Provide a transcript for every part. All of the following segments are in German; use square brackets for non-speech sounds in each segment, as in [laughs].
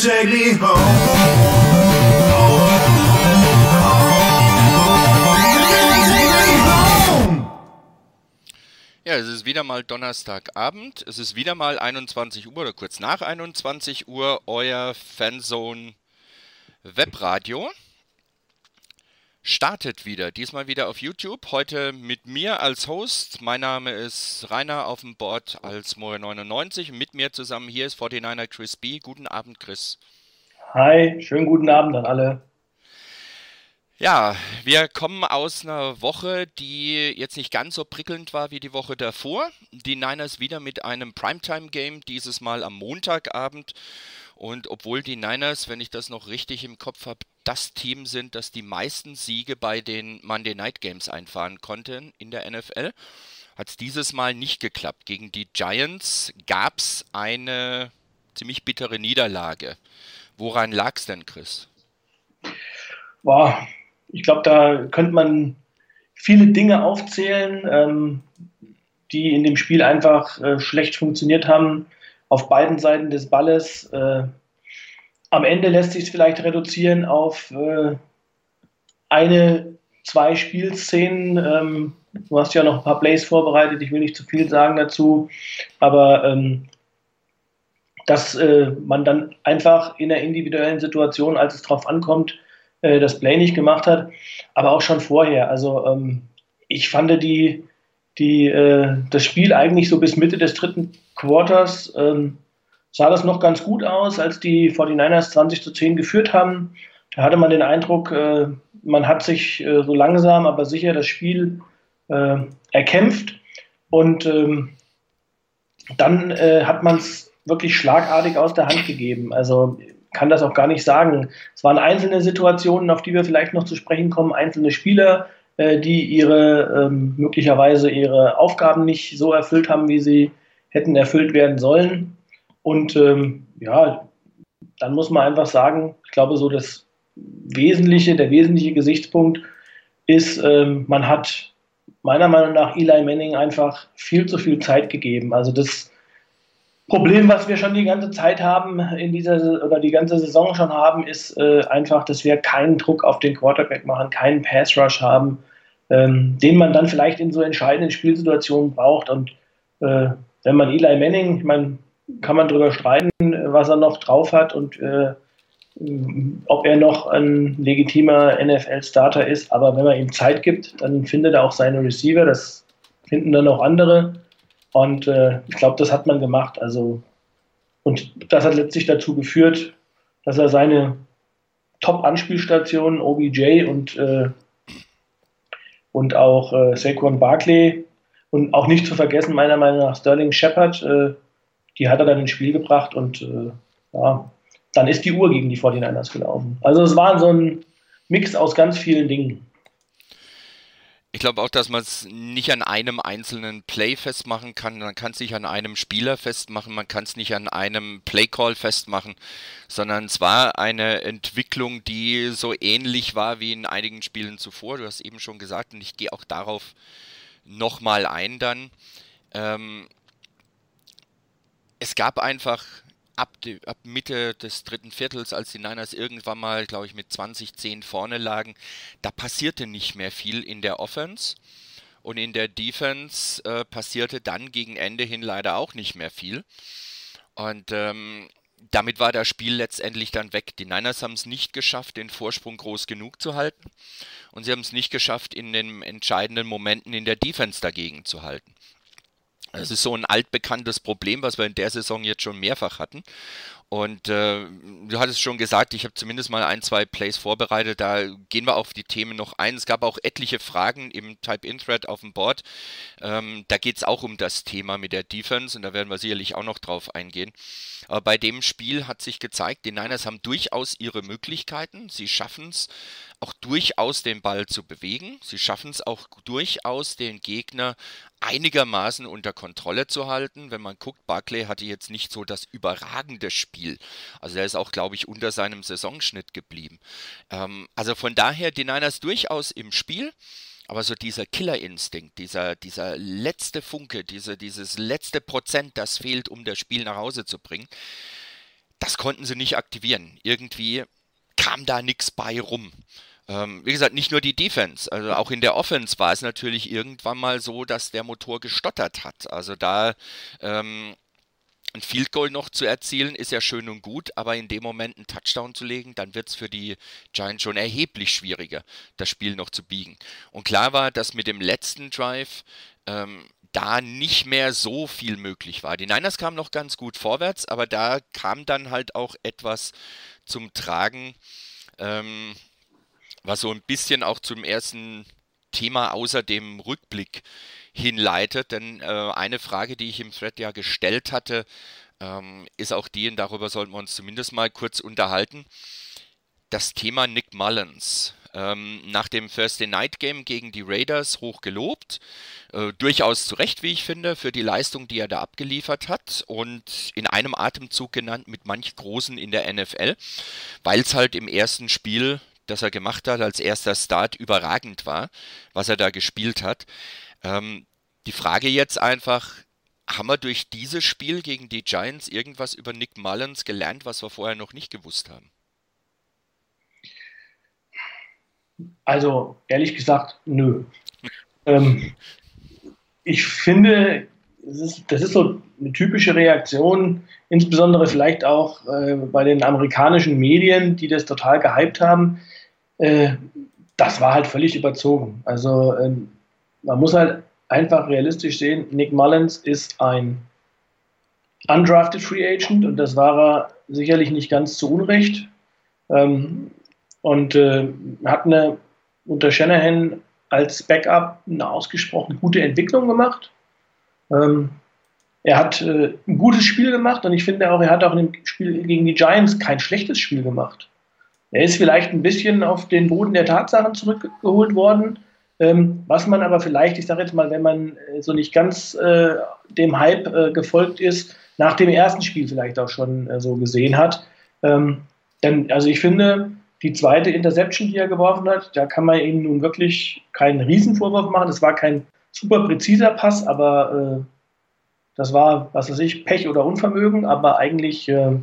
take me home? Ja, es ist wieder mal Donnerstagabend. Es ist wieder mal 21 Uhr oder kurz nach 21 Uhr euer Fanzone Webradio. Startet wieder, diesmal wieder auf YouTube. Heute mit mir als Host. Mein Name ist Rainer auf dem Board als More99. Mit mir zusammen hier ist 49er Chris B. Guten Abend, Chris. Hi, schönen guten Abend an alle. Ja, wir kommen aus einer Woche, die jetzt nicht ganz so prickelnd war wie die Woche davor. Die Niners wieder mit einem Primetime-Game, dieses Mal am Montagabend. Und obwohl die Niners, wenn ich das noch richtig im Kopf habe, das Team sind, das die meisten Siege bei den Monday Night Games einfahren konnte in der NFL, hat es dieses Mal nicht geklappt. Gegen die Giants gab es eine ziemlich bittere Niederlage. Woran lag es denn, Chris? Boah, ich glaube, da könnte man viele Dinge aufzählen, ähm, die in dem Spiel einfach äh, schlecht funktioniert haben, auf beiden Seiten des Balles. Äh, am Ende lässt sich es vielleicht reduzieren auf äh, eine, zwei Spielszenen. Ähm, du hast ja noch ein paar Plays vorbereitet, ich will nicht zu viel sagen dazu, aber ähm, dass äh, man dann einfach in der individuellen Situation, als es drauf ankommt, äh, das Play nicht gemacht hat, aber auch schon vorher. Also ähm, ich fand die, die, äh, das Spiel eigentlich so bis Mitte des dritten Quarters ähm, sah das noch ganz gut aus, als die 49ers 20 zu 10 geführt haben. Da hatte man den Eindruck, äh, man hat sich äh, so langsam, aber sicher das Spiel äh, erkämpft und ähm, dann äh, hat man es wirklich schlagartig aus der Hand gegeben. Also kann das auch gar nicht sagen. Es waren einzelne Situationen, auf die wir vielleicht noch zu sprechen kommen, einzelne Spieler, äh, die ihre ähm, möglicherweise ihre Aufgaben nicht so erfüllt haben, wie sie hätten erfüllt werden sollen. Und ähm, ja, dann muss man einfach sagen, ich glaube, so das Wesentliche, der wesentliche Gesichtspunkt ist, ähm, man hat meiner Meinung nach Eli Manning einfach viel zu viel Zeit gegeben. Also das Problem, was wir schon die ganze Zeit haben in dieser oder die ganze Saison schon haben, ist äh, einfach, dass wir keinen Druck auf den Quarterback machen, keinen Pass Rush haben, ähm, den man dann vielleicht in so entscheidenden Spielsituationen braucht. Und äh, wenn man Eli Manning, ich meine, kann man darüber streiten, was er noch drauf hat und äh, ob er noch ein legitimer NFL-Starter ist. Aber wenn man ihm Zeit gibt, dann findet er auch seine Receiver. Das finden dann auch andere. Und äh, ich glaube, das hat man gemacht. Also, und das hat letztlich dazu geführt, dass er seine Top-Anspielstationen, OBJ und, äh, und auch äh, Saquon Barkley und auch nicht zu vergessen, meiner Meinung nach, Sterling Shepard, äh, die hat er dann ins Spiel gebracht und äh, ja, dann ist die Uhr gegen die 49ers gelaufen. Also es war so ein Mix aus ganz vielen Dingen. Ich glaube auch, dass man es nicht an einem einzelnen Play festmachen kann. Man kann es nicht an einem Spieler festmachen, man kann es nicht an einem Playcall festmachen, sondern es war eine Entwicklung, die so ähnlich war wie in einigen Spielen zuvor. Du hast eben schon gesagt, und ich gehe auch darauf nochmal ein dann. Ähm, es gab einfach ab, die, ab Mitte des dritten Viertels, als die Niners irgendwann mal, glaube ich, mit 20-10 vorne lagen, da passierte nicht mehr viel in der Offense. Und in der Defense äh, passierte dann gegen Ende hin leider auch nicht mehr viel. Und ähm, damit war das Spiel letztendlich dann weg. Die Niners haben es nicht geschafft, den Vorsprung groß genug zu halten. Und sie haben es nicht geschafft, in den entscheidenden Momenten in der Defense dagegen zu halten. Das ist so ein altbekanntes Problem, was wir in der Saison jetzt schon mehrfach hatten. Und äh, du hattest schon gesagt, ich habe zumindest mal ein, zwei Plays vorbereitet. Da gehen wir auf die Themen noch ein. Es gab auch etliche Fragen im Type-In-Thread auf dem Board. Ähm, da geht es auch um das Thema mit der Defense und da werden wir sicherlich auch noch drauf eingehen. Aber bei dem Spiel hat sich gezeigt, die Niners haben durchaus ihre Möglichkeiten. Sie schaffen es auch durchaus den Ball zu bewegen. Sie schaffen es auch durchaus den Gegner einigermaßen unter Kontrolle zu halten. Wenn man guckt, Barclay hatte jetzt nicht so das überragende Spiel. Also er ist auch, glaube ich, unter seinem Saisonschnitt geblieben. Ähm, also von daher die Niners durchaus im Spiel. Aber so dieser Killerinstinkt, dieser, dieser letzte Funke, diese, dieses letzte Prozent, das fehlt, um das Spiel nach Hause zu bringen, das konnten sie nicht aktivieren. Irgendwie kam da nichts bei rum. Ähm, wie gesagt, nicht nur die Defense, also auch in der Offense war es natürlich irgendwann mal so, dass der Motor gestottert hat. Also da ähm, ein Field Goal noch zu erzielen, ist ja schön und gut, aber in dem Moment einen Touchdown zu legen, dann wird es für die Giants schon erheblich schwieriger, das Spiel noch zu biegen. Und klar war, dass mit dem letzten Drive ähm, da nicht mehr so viel möglich war. Die Niners kamen noch ganz gut vorwärts, aber da kam dann halt auch etwas zum Tragen, ähm, was so ein bisschen auch zum ersten Thema außer dem Rückblick hinleitet. Denn äh, eine Frage, die ich im Thread ja gestellt hatte, ähm, ist auch die, und darüber sollten wir uns zumindest mal kurz unterhalten. Das Thema Nick Mullins. Ähm, nach dem Thursday Night Game gegen die Raiders hoch gelobt. Äh, durchaus zu Recht, wie ich finde, für die Leistung, die er da abgeliefert hat. Und in einem Atemzug genannt mit manch Großen in der NFL, weil es halt im ersten Spiel, das er gemacht hat, als erster Start überragend war, was er da gespielt hat. Ähm, die Frage jetzt einfach, haben wir durch dieses Spiel gegen die Giants irgendwas über Nick Mullins gelernt, was wir vorher noch nicht gewusst haben? Also, ehrlich gesagt, nö. ähm, ich finde, das ist, das ist, so eine typische Reaktion, insbesondere vielleicht auch äh, bei den amerikanischen Medien, die das total gehypt haben. Äh, das war halt völlig überzogen. Also, ähm, man muss halt einfach realistisch sehen, Nick Mullins ist ein undrafted Free Agent und das war er sicherlich nicht ganz zu Unrecht. Ähm, und äh, hat eine unter Shanahan als Backup eine ausgesprochen gute Entwicklung gemacht. Ähm, er hat äh, ein gutes Spiel gemacht und ich finde auch, er hat auch in dem Spiel gegen die Giants kein schlechtes Spiel gemacht. Er ist vielleicht ein bisschen auf den Boden der Tatsachen zurückgeholt worden, ähm, was man aber vielleicht, ich sage jetzt mal, wenn man äh, so nicht ganz äh, dem Hype äh, gefolgt ist, nach dem ersten Spiel vielleicht auch schon äh, so gesehen hat. Ähm, denn, also ich finde, die zweite Interception, die er geworfen hat, da kann man ihm nun wirklich keinen Riesenvorwurf machen. Das war kein super präziser Pass, aber äh, das war, was weiß ich, Pech oder Unvermögen, aber eigentlich äh,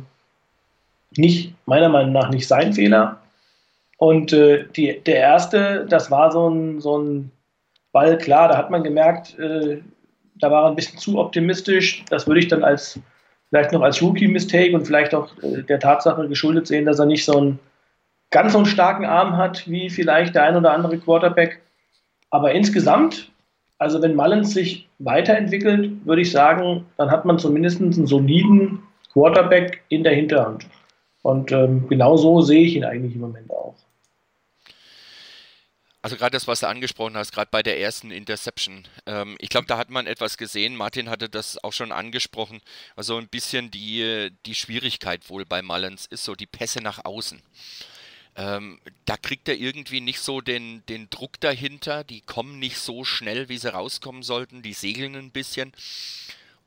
nicht, meiner Meinung nach, nicht sein Fehler. Und äh, die, der erste, das war so ein, so ein Ball, klar, da hat man gemerkt, äh, da war er ein bisschen zu optimistisch. Das würde ich dann als vielleicht noch als Rookie-Mistake und vielleicht auch äh, der Tatsache geschuldet sehen, dass er nicht so einen ganz so einen starken Arm hat wie vielleicht der ein oder andere Quarterback. Aber insgesamt, also wenn Mullins sich weiterentwickelt, würde ich sagen, dann hat man zumindest einen soliden Quarterback in der Hinterhand. Und ähm, genau so sehe ich ihn eigentlich im Moment auch. Also gerade das, was du angesprochen hast, gerade bei der ersten Interception. Ähm, ich glaube, da hat man etwas gesehen. Martin hatte das auch schon angesprochen. Also ein bisschen die, die Schwierigkeit wohl bei Mullins ist so die Pässe nach außen. Ähm, da kriegt er irgendwie nicht so den, den Druck dahinter. Die kommen nicht so schnell, wie sie rauskommen sollten. Die segeln ein bisschen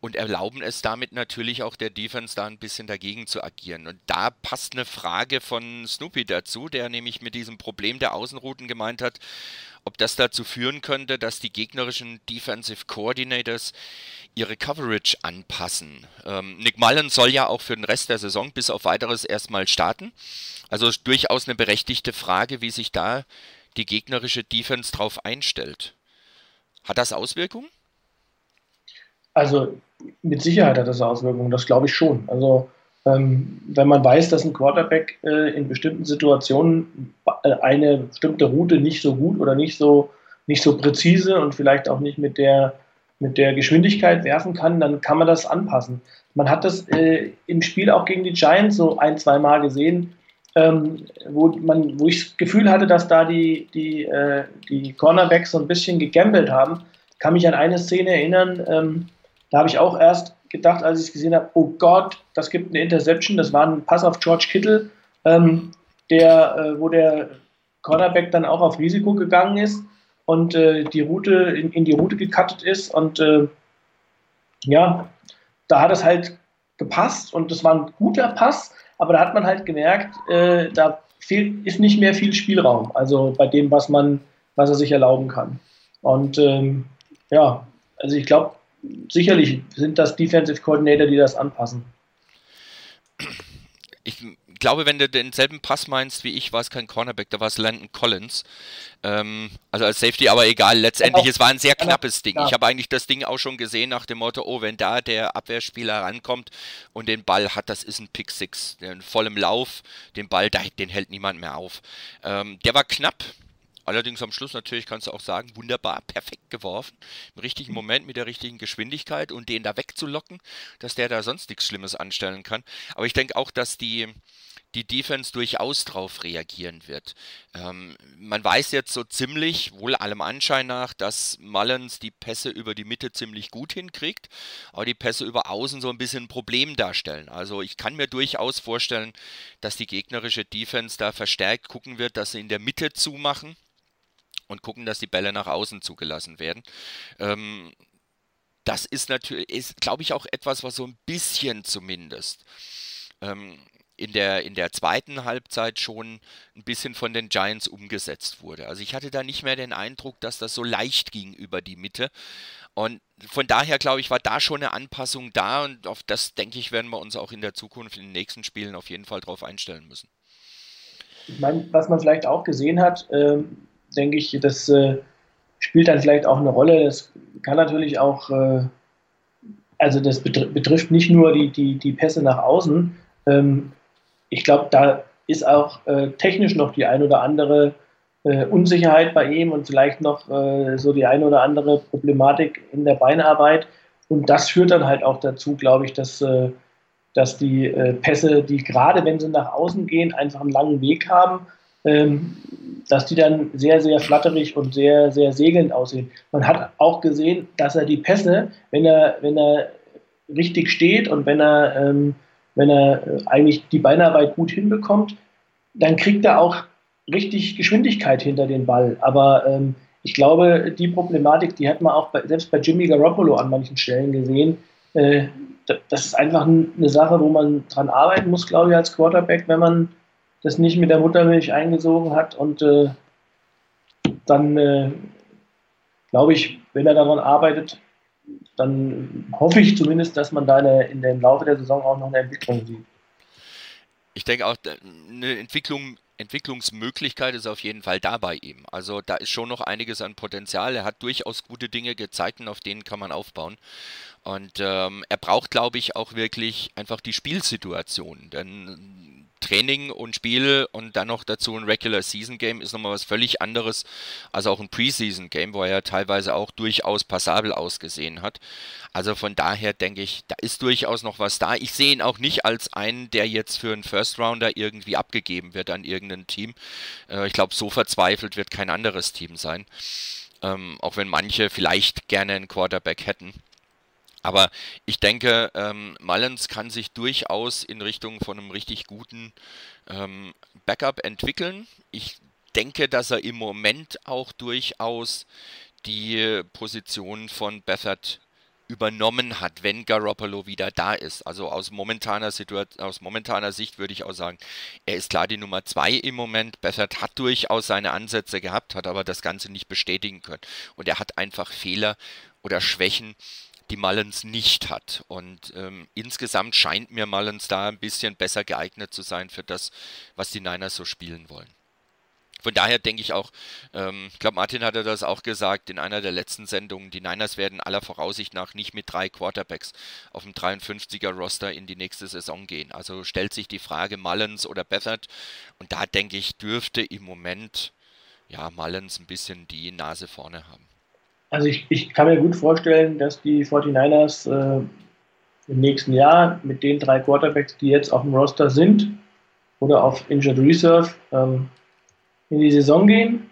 und erlauben es damit natürlich auch der Defense da ein bisschen dagegen zu agieren. Und da passt eine Frage von Snoopy dazu, der nämlich mit diesem Problem der Außenrouten gemeint hat, ob das dazu führen könnte, dass die gegnerischen Defensive Coordinators ihre Coverage anpassen. Ähm, Nick Mullen soll ja auch für den Rest der Saison bis auf weiteres erstmal starten. Also durchaus eine berechtigte Frage, wie sich da die gegnerische Defense drauf einstellt. Hat das Auswirkungen? Also mit Sicherheit hat das Auswirkungen, das glaube ich schon. Also ähm, wenn man weiß, dass ein Quarterback äh, in bestimmten Situationen äh, eine bestimmte Route nicht so gut oder nicht so, nicht so präzise und vielleicht auch nicht mit der, mit der Geschwindigkeit werfen kann, dann kann man das anpassen. Man hat das äh, im Spiel auch gegen die Giants so ein, zwei Mal gesehen, ähm, wo, man, wo ich das Gefühl hatte, dass da die, die, äh, die Cornerbacks so ein bisschen gegambelt haben. Ich kann mich an eine Szene erinnern, ähm, da habe ich auch erst gedacht, als ich es gesehen habe, oh Gott, das gibt eine Interception. Das war ein Pass auf George Kittle, ähm, der, äh, wo der Cornerback dann auch auf Risiko gegangen ist und äh, die Route in, in, die Route gecuttet ist. Und äh, ja, da hat es halt gepasst und das war ein guter Pass, aber da hat man halt gemerkt, äh, da fehlt, ist nicht mehr viel Spielraum, also bei dem, was man, was er sich erlauben kann. Und ähm, ja, also ich glaube, sicherlich sind das Defensive Coordinator, die das anpassen. Ich glaube, wenn du denselben Pass meinst wie ich, war es kein Cornerback, da war es Landon Collins. Ähm, also als Safety, aber egal, letztendlich, es war ein sehr knappes Ding. Ich habe eigentlich das Ding auch schon gesehen nach dem Motto, oh, wenn da der Abwehrspieler rankommt und den Ball hat, das ist ein Pick Six. In vollem Lauf, den Ball, den hält niemand mehr auf. Ähm, der war knapp, Allerdings am Schluss natürlich kannst du auch sagen, wunderbar, perfekt geworfen, im richtigen Moment mit der richtigen Geschwindigkeit und den da wegzulocken, dass der da sonst nichts Schlimmes anstellen kann. Aber ich denke auch, dass die, die Defense durchaus darauf reagieren wird. Ähm, man weiß jetzt so ziemlich, wohl allem Anschein nach, dass Mullins die Pässe über die Mitte ziemlich gut hinkriegt, aber die Pässe über Außen so ein bisschen ein Problem darstellen. Also ich kann mir durchaus vorstellen, dass die gegnerische Defense da verstärkt gucken wird, dass sie in der Mitte zumachen und gucken, dass die Bälle nach außen zugelassen werden. Ähm, das ist natürlich, ist, glaube ich, auch etwas, was so ein bisschen zumindest ähm, in der, in der zweiten Halbzeit schon ein bisschen von den Giants umgesetzt wurde. Also ich hatte da nicht mehr den Eindruck, dass das so leicht ging über die Mitte. Und von daher, glaube ich, war da schon eine Anpassung da und auf das, denke ich, werden wir uns auch in der Zukunft, in den nächsten Spielen auf jeden Fall drauf einstellen müssen. Ich meine, was man vielleicht auch gesehen hat, ähm, denke ich, das äh, spielt dann vielleicht auch eine Rolle. Das kann natürlich auch, äh, also das betrifft nicht nur die, die, die Pässe nach außen. Ähm, ich glaube, da ist auch äh, technisch noch die ein oder andere äh, Unsicherheit bei ihm und vielleicht noch äh, so die ein oder andere Problematik in der Beinarbeit. Und das führt dann halt auch dazu, glaube ich, dass, äh, dass die Pässe, die gerade wenn sie nach außen gehen, einfach einen langen Weg haben dass die dann sehr, sehr flatterig und sehr, sehr segelnd aussehen. Man hat auch gesehen, dass er die Pässe, wenn er, wenn er richtig steht und wenn er, ähm, wenn er eigentlich die Beinarbeit gut hinbekommt, dann kriegt er auch richtig Geschwindigkeit hinter den Ball. Aber ähm, ich glaube, die Problematik, die hat man auch bei, selbst bei Jimmy Garoppolo an manchen Stellen gesehen. Äh, das ist einfach eine Sache, wo man dran arbeiten muss, glaube ich, als Quarterback, wenn man das nicht mit der Muttermilch eingesogen hat. Und äh, dann äh, glaube ich, wenn er daran arbeitet, dann hoffe ich zumindest, dass man da in dem Laufe der Saison auch noch eine Entwicklung sieht. Ich denke auch, eine Entwicklung Entwicklungsmöglichkeit ist auf jeden Fall da bei ihm. Also da ist schon noch einiges an Potenzial. Er hat durchaus gute Dinge gezeigt und auf denen kann man aufbauen. Und ähm, er braucht, glaube ich, auch wirklich einfach die Spielsituation. Denn Training und Spiel und dann noch dazu ein Regular Season Game ist nochmal was völlig anderes als auch ein Preseason Game, wo er ja teilweise auch durchaus passabel ausgesehen hat. Also von daher denke ich, da ist durchaus noch was da. Ich sehe ihn auch nicht als einen, der jetzt für einen First Rounder irgendwie abgegeben wird an irgendein Team. Äh, ich glaube, so verzweifelt wird kein anderes Team sein. Ähm, auch wenn manche vielleicht gerne einen Quarterback hätten. Aber ich denke, ähm, Mullins kann sich durchaus in Richtung von einem richtig guten ähm, Backup entwickeln. Ich denke, dass er im Moment auch durchaus die Position von Bethard übernommen hat, wenn Garoppolo wieder da ist. Also aus momentaner Situation, aus momentaner Sicht würde ich auch sagen, er ist klar die Nummer zwei im Moment. Bethard hat durchaus seine Ansätze gehabt, hat aber das Ganze nicht bestätigen können. Und er hat einfach Fehler oder Schwächen, die Mullins nicht hat. Und ähm, insgesamt scheint mir Mullins da ein bisschen besser geeignet zu sein für das, was die Niners so spielen wollen. Von daher denke ich auch, ähm, ich glaube, Martin hatte das auch gesagt in einer der letzten Sendungen, die Niners werden aller Voraussicht nach nicht mit drei Quarterbacks auf dem 53er Roster in die nächste Saison gehen. Also stellt sich die Frage Mullins oder Bethard und da denke ich, dürfte im Moment ja Mullins ein bisschen die Nase vorne haben. Also ich, ich kann mir gut vorstellen, dass die 49ers äh, im nächsten Jahr mit den drei Quarterbacks, die jetzt auf dem Roster sind oder auf Injured Reserve, ähm, in die Saison gehen,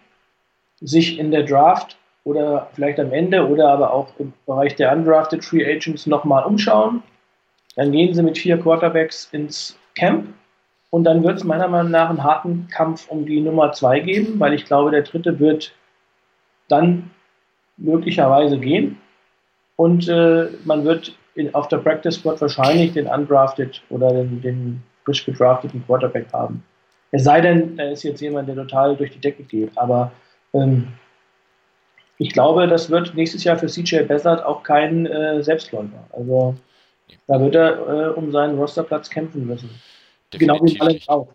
sich in der Draft oder vielleicht am Ende oder aber auch im Bereich der Undrafted Free Agents nochmal umschauen. Dann gehen sie mit vier Quarterbacks ins Camp und dann wird es meiner Meinung nach einen harten Kampf um die Nummer zwei geben, weil ich glaube, der dritte wird dann möglicherweise gehen. Und äh, man wird in, auf der Practice Squad wahrscheinlich den undrafted oder den, den frisch gedrafteten Quarterback haben. Es sei denn, da ist jetzt jemand, der total durch die Decke geht. Aber ähm, ich glaube, das wird nächstes Jahr für CJ Bessert auch kein äh, Selbstläufer. Also da wird er äh, um seinen Rosterplatz kämpfen müssen. Genau wie Mullins auch.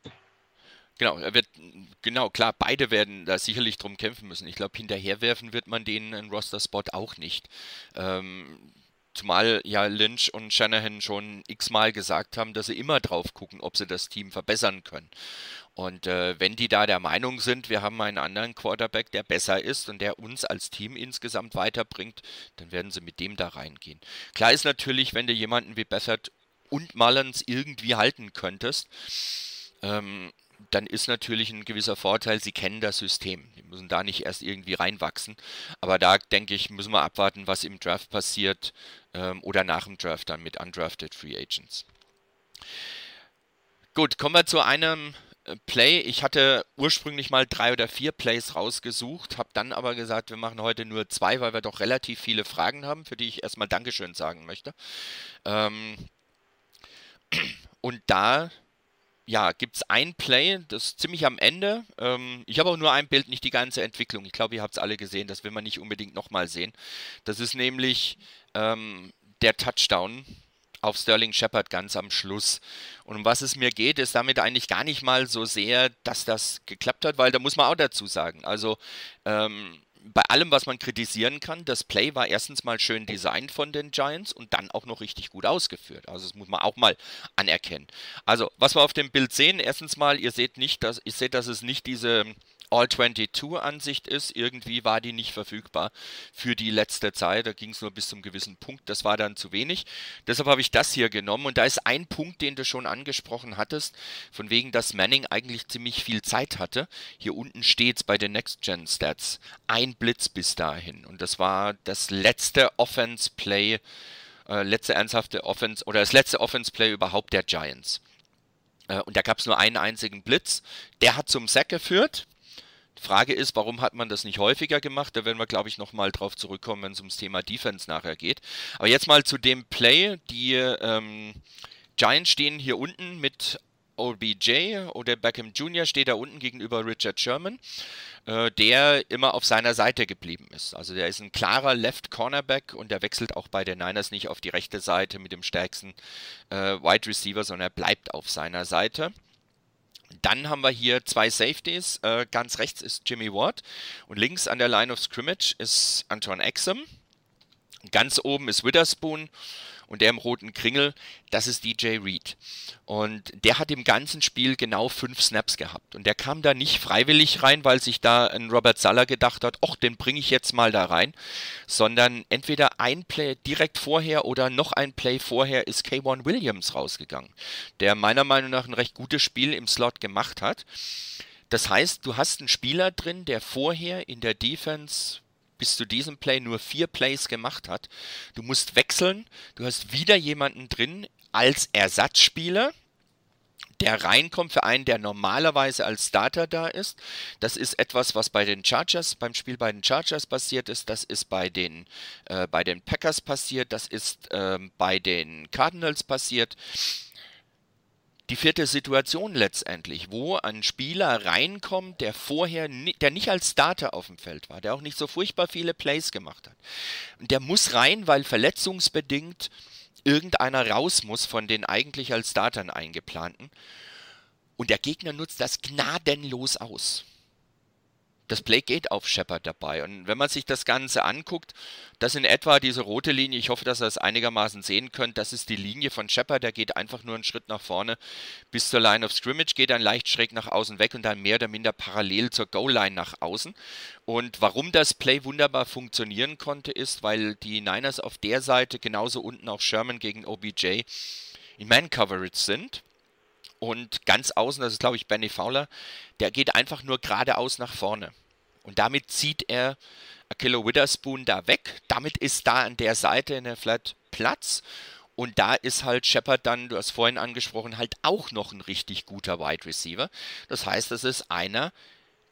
Genau, er wird, genau, klar, beide werden da sicherlich drum kämpfen müssen. Ich glaube, hinterherwerfen wird man denen einen Roster-Spot auch nicht. Ähm, zumal ja Lynch und Shanahan schon x-mal gesagt haben, dass sie immer drauf gucken, ob sie das Team verbessern können. Und äh, wenn die da der Meinung sind, wir haben einen anderen Quarterback, der besser ist und der uns als Team insgesamt weiterbringt, dann werden sie mit dem da reingehen. Klar ist natürlich, wenn du jemanden wie Bethard und Mullins irgendwie halten könntest, ähm, dann ist natürlich ein gewisser Vorteil, sie kennen das System. Die müssen da nicht erst irgendwie reinwachsen. Aber da denke ich, müssen wir abwarten, was im Draft passiert ähm, oder nach dem Draft dann mit undrafted Free Agents. Gut, kommen wir zu einem äh, Play. Ich hatte ursprünglich mal drei oder vier Plays rausgesucht, habe dann aber gesagt, wir machen heute nur zwei, weil wir doch relativ viele Fragen haben, für die ich erstmal Dankeschön sagen möchte. Ähm, [clears throat] und da ja, gibt es ein Play, das ist ziemlich am Ende. Ähm, ich habe auch nur ein Bild, nicht die ganze Entwicklung. Ich glaube, ihr habt es alle gesehen, das will man nicht unbedingt nochmal sehen. Das ist nämlich ähm, der Touchdown auf Sterling Shepard ganz am Schluss. Und um was es mir geht, ist damit eigentlich gar nicht mal so sehr, dass das geklappt hat, weil da muss man auch dazu sagen. Also ähm, bei allem, was man kritisieren kann, das Play war erstens mal schön designt von den Giants und dann auch noch richtig gut ausgeführt. Also das muss man auch mal anerkennen. Also, was wir auf dem Bild sehen, erstens mal, ihr seht nicht, dass ihr seht, dass es nicht diese All-22-Ansicht ist. Irgendwie war die nicht verfügbar für die letzte Zeit. Da ging es nur bis zum gewissen Punkt. Das war dann zu wenig. Deshalb habe ich das hier genommen. Und da ist ein Punkt, den du schon angesprochen hattest, von wegen, dass Manning eigentlich ziemlich viel Zeit hatte. Hier unten steht es bei den Next-Gen-Stats. Ein Blitz bis dahin. Und das war das letzte Offense-Play, äh, letzte ernsthafte Offense oder das letzte Offense-Play überhaupt der Giants. Äh, und da gab es nur einen einzigen Blitz. Der hat zum Sack geführt. Frage ist, warum hat man das nicht häufiger gemacht? Da werden wir, glaube ich, nochmal drauf zurückkommen, wenn es ums Thema Defense nachher geht. Aber jetzt mal zu dem Play. Die ähm, Giants stehen hier unten mit OBJ oder Beckham Jr. steht da unten gegenüber Richard Sherman, äh, der immer auf seiner Seite geblieben ist. Also der ist ein klarer Left Cornerback und der wechselt auch bei den Niners nicht auf die rechte Seite mit dem stärksten äh, Wide Receiver, sondern er bleibt auf seiner Seite. Dann haben wir hier zwei Safeties. Äh, ganz rechts ist Jimmy Ward und links an der Line of Scrimmage ist Anton Exum. Ganz oben ist Witherspoon und der im roten Kringel, das ist DJ Reed. Und der hat im ganzen Spiel genau fünf Snaps gehabt. Und der kam da nicht freiwillig rein, weil sich da ein Robert Sala gedacht hat, ach, den bringe ich jetzt mal da rein, sondern entweder ein Play direkt vorher oder noch ein Play vorher ist K1 Williams rausgegangen, der meiner Meinung nach ein recht gutes Spiel im Slot gemacht hat. Das heißt, du hast einen Spieler drin, der vorher in der Defense bis zu diesem Play nur vier Plays gemacht hat. Du musst wechseln, du hast wieder jemanden drin als Ersatzspieler, der reinkommt für einen, der normalerweise als Starter da ist. Das ist etwas, was bei den Chargers, beim Spiel bei den Chargers passiert ist. Das ist bei den, äh, bei den Packers passiert. Das ist äh, bei den Cardinals passiert die vierte Situation letztendlich, wo ein Spieler reinkommt, der vorher, der nicht als Starter auf dem Feld war, der auch nicht so furchtbar viele Plays gemacht hat. Und der muss rein, weil verletzungsbedingt irgendeiner raus muss von den eigentlich als Startern eingeplanten. Und der Gegner nutzt das gnadenlos aus das Play geht auf Shepard dabei. Und wenn man sich das Ganze anguckt, das in etwa diese rote Linie, ich hoffe, dass ihr das einigermaßen sehen könnt, das ist die Linie von Shepard, der geht einfach nur einen Schritt nach vorne bis zur Line of Scrimmage, geht dann leicht schräg nach außen weg und dann mehr oder minder parallel zur Goal-Line nach außen. Und warum das Play wunderbar funktionieren konnte, ist, weil die Niners auf der Seite genauso unten auch Sherman gegen OBJ in Man-Coverage sind und ganz außen, das ist glaube ich Benny Fowler, der geht einfach nur geradeaus nach vorne. Und damit zieht er Akilo Witherspoon da weg. Damit ist da an der Seite in der Flat Platz. Und da ist halt Shepard dann, du hast vorhin angesprochen, halt auch noch ein richtig guter Wide Receiver. Das heißt, das ist einer,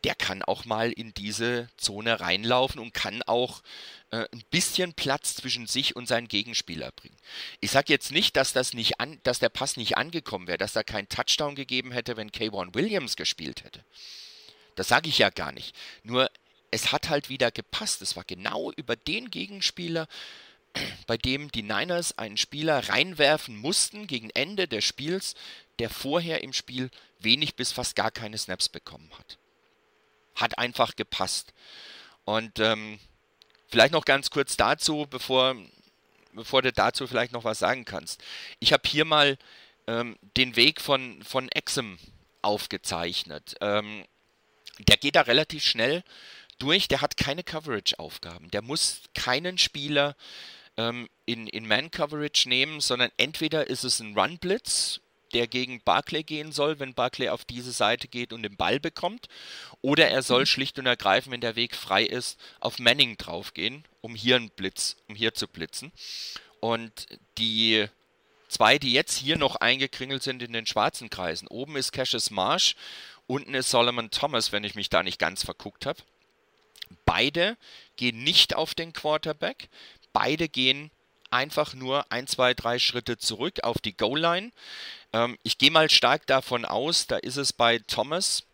der kann auch mal in diese Zone reinlaufen und kann auch äh, ein bisschen Platz zwischen sich und seinen Gegenspieler bringen. Ich sage jetzt nicht, dass, das nicht an, dass der Pass nicht angekommen wäre, dass da kein Touchdown gegeben hätte, wenn K1 Williams gespielt hätte. Das sage ich ja gar nicht. Nur es hat halt wieder gepasst. Es war genau über den Gegenspieler, [clears throat] bei dem die Niners einen Spieler reinwerfen mussten gegen Ende des Spiels, der vorher im Spiel wenig bis fast gar keine Snaps bekommen hat. Hat einfach gepasst. Und ähm, vielleicht noch ganz kurz dazu, bevor, bevor du dazu vielleicht noch was sagen kannst. Ich habe hier mal ähm, den Weg von, von Exum aufgezeichnet. Ähm, der geht da relativ schnell durch, der hat keine Coverage-Aufgaben. Der muss keinen Spieler ähm, in, in Man-Coverage nehmen, sondern entweder ist es ein Run-Blitz, der gegen Barclay gehen soll, wenn Barclay auf diese Seite geht und den Ball bekommt, oder er soll mhm. schlicht und ergreifend, wenn der Weg frei ist, auf Manning draufgehen, um hier einen Blitz, um hier zu blitzen. Und die zwei, die jetzt hier noch eingekringelt sind in den schwarzen Kreisen, oben ist Cassius Marsh, unten ist Solomon Thomas, wenn ich mich da nicht ganz verguckt habe. Beide gehen nicht auf den Quarterback. Beide gehen einfach nur ein, zwei, drei Schritte zurück auf die Goal-Line. Ähm, ich gehe mal stark davon aus, da ist es bei Thomas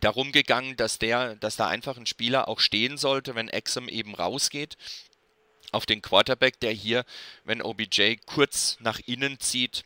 darum gegangen, dass der, dass da einfach ein Spieler auch stehen sollte, wenn Exum eben rausgeht auf den Quarterback, der hier, wenn OBJ kurz nach innen zieht,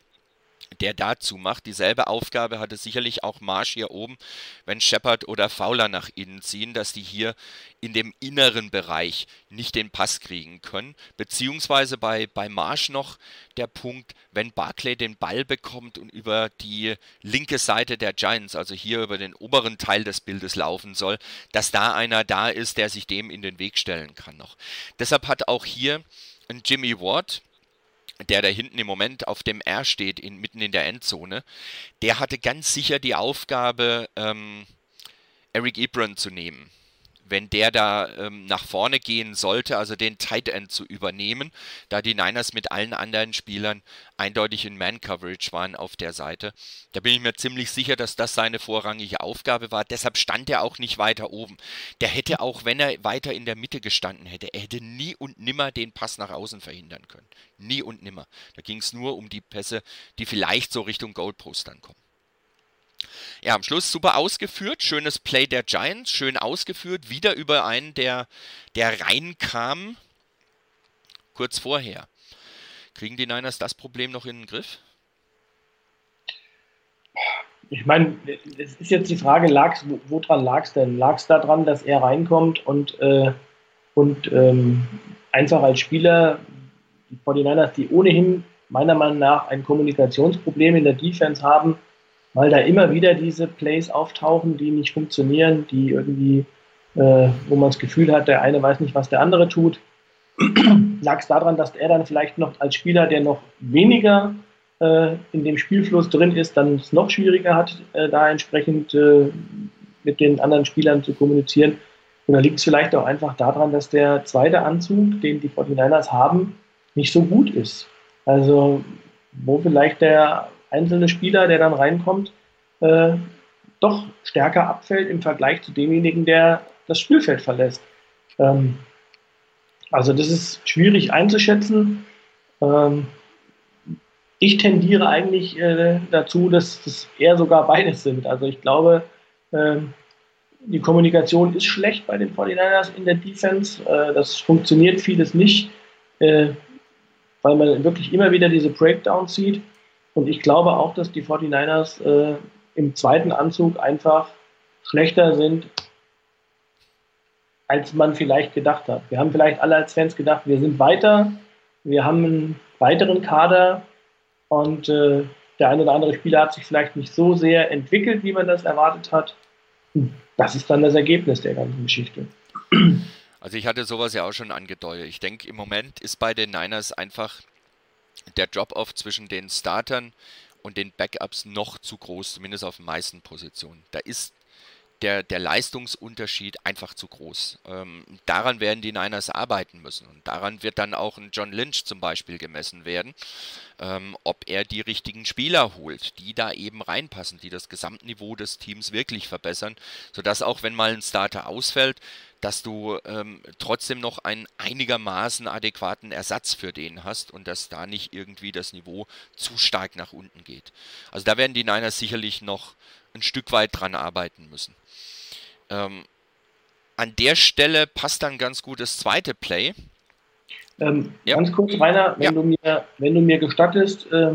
der dazu macht. Dieselbe Aufgabe hatte sicherlich auch Marsch hier oben, wenn Shepard oder Fowler nach innen ziehen, dass die hier in dem inneren Bereich nicht den Pass kriegen können. Beziehungsweise bei, bei Marsch noch der Punkt, wenn Barclay den Ball bekommt und über die linke Seite der Giants, also hier über den oberen Teil des Bildes laufen soll, dass da einer da ist, der sich dem in den Weg stellen kann noch. Deshalb hat auch hier ein Jimmy Ward, der da hinten im Moment auf dem R steht, in, mitten in der Endzone, der hatte ganz sicher die Aufgabe, ähm, Eric Ebron zu nehmen wenn der da ähm, nach vorne gehen sollte, also den Tight End zu übernehmen, da die Niners mit allen anderen Spielern eindeutig in Man-Coverage waren auf der Seite. Da bin ich mir ziemlich sicher, dass das seine vorrangige Aufgabe war. Deshalb stand er auch nicht weiter oben. Der hätte auch, wenn er weiter in der Mitte gestanden hätte, er hätte nie und nimmer den Pass nach außen verhindern können. Nie und nimmer. Da ging es nur um die Pässe, die vielleicht so Richtung Goldpost dann kommen. Ja, am Schluss super ausgeführt. Schönes Play der Giants, schön ausgeführt. Wieder über einen, der, der reinkam kurz vorher. Kriegen die Niners das Problem noch in den Griff? Ich meine, es ist jetzt die Frage, lag's, woran lag es denn? Lag es daran, dass er reinkommt und, äh, und ähm, einfach als Spieler die 49ers, die ohnehin meiner Meinung nach ein Kommunikationsproblem in der Defense haben, weil da immer wieder diese Plays auftauchen, die nicht funktionieren, die irgendwie, äh, wo man das Gefühl hat, der eine weiß nicht, was der andere tut. [clears throat] Lag es daran, dass er dann vielleicht noch als Spieler, der noch weniger äh, in dem Spielfluss drin ist, dann es noch schwieriger hat, äh, da entsprechend äh, mit den anderen Spielern zu kommunizieren. Oder liegt es vielleicht auch einfach daran, dass der zweite Anzug, den die 49ers haben, nicht so gut ist? Also, wo vielleicht der einzelne Spieler, der dann reinkommt, äh, doch stärker abfällt im Vergleich zu demjenigen, der das Spielfeld verlässt. Ähm, also das ist schwierig einzuschätzen. Ähm, ich tendiere eigentlich äh, dazu, dass das eher sogar beides sind. Also ich glaube, äh, die Kommunikation ist schlecht bei den 49ers in der Defense. Äh, das funktioniert vieles nicht, äh, weil man wirklich immer wieder diese Breakdowns sieht. Und ich glaube auch, dass die 49ers äh, im zweiten Anzug einfach schlechter sind, als man vielleicht gedacht hat. Wir haben vielleicht alle als Fans gedacht, wir sind weiter, wir haben einen weiteren Kader und äh, der eine oder andere Spieler hat sich vielleicht nicht so sehr entwickelt, wie man das erwartet hat. Das ist dann das Ergebnis der ganzen Geschichte. Also ich hatte sowas ja auch schon angedeutet. Ich denke, im Moment ist bei den Niners einfach der Drop-off zwischen den Startern und den Backups noch zu groß, zumindest auf den meisten Positionen. Da ist der, der Leistungsunterschied einfach zu groß. Ähm, daran werden die Niners arbeiten müssen. Und daran wird dann auch ein John Lynch zum Beispiel gemessen werden, ähm, ob er die richtigen Spieler holt, die da eben reinpassen, die das Gesamtniveau des Teams wirklich verbessern, sodass auch wenn mal ein Starter ausfällt, dass du ähm, trotzdem noch einen einigermaßen adäquaten Ersatz für den hast und dass da nicht irgendwie das Niveau zu stark nach unten geht. Also da werden die Niners sicherlich noch ein Stück weit dran arbeiten müssen. Ähm, an der Stelle passt dann ganz gut das zweite Play. Ähm, ja. Ganz kurz, Rainer, wenn, ja. du mir, wenn du mir gestattest, äh,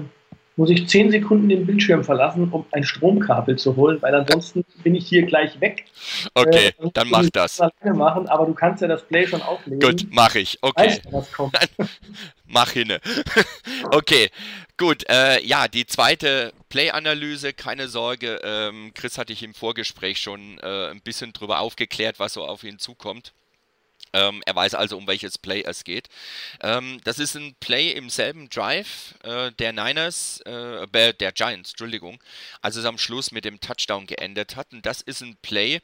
muss ich zehn Sekunden den Bildschirm verlassen, um ein Stromkabel zu holen, weil ansonsten bin ich hier gleich weg. Okay, äh, dann mach das. Alleine machen, aber du kannst ja das Play schon aufnehmen. Gut, mach ich. Okay. Weißt, was kommt. [laughs] mach hin. [laughs] okay, gut. Äh, ja, die zweite Play-Analyse, keine Sorge. Ähm, Chris hatte ich im Vorgespräch schon äh, ein bisschen drüber aufgeklärt, was so auf ihn zukommt. Ähm, er weiß also, um welches Play es geht. Ähm, das ist ein Play im selben Drive äh, der Niners, äh, der Giants, Entschuldigung, als es am Schluss mit dem Touchdown geendet hat. Und das ist ein Play,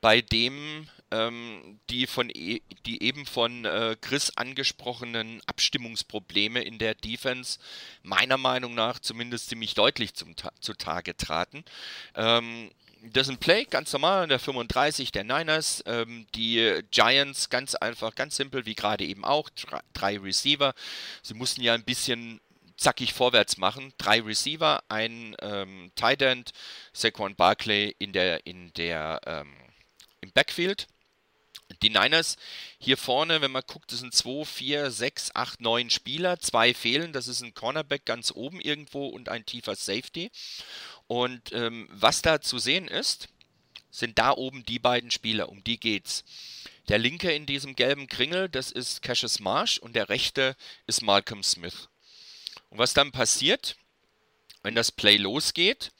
bei dem ähm, die, von e die eben von äh, Chris angesprochenen Abstimmungsprobleme in der Defense meiner Meinung nach zumindest ziemlich deutlich zum zutage traten. Ähm, das ist ein Play, ganz normal, der 35 der Niners. Ähm, die Giants ganz einfach, ganz simpel, wie gerade eben auch. Drei Receiver. Sie mussten ja ein bisschen zackig vorwärts machen. Drei Receiver, ein ähm, Tight End, Saquon Barkley in der, in der, ähm, im Backfield. Die Niners hier vorne, wenn man guckt, das sind 2, 4, 6, 8, 9 Spieler. Zwei fehlen. Das ist ein Cornerback ganz oben irgendwo und ein tiefer Safety. Und ähm, was da zu sehen ist, sind da oben die beiden Spieler, um die geht's. Der linke in diesem gelben Kringel, das ist Cassius Marsh und der rechte ist Malcolm Smith. Und was dann passiert, wenn das Play losgeht,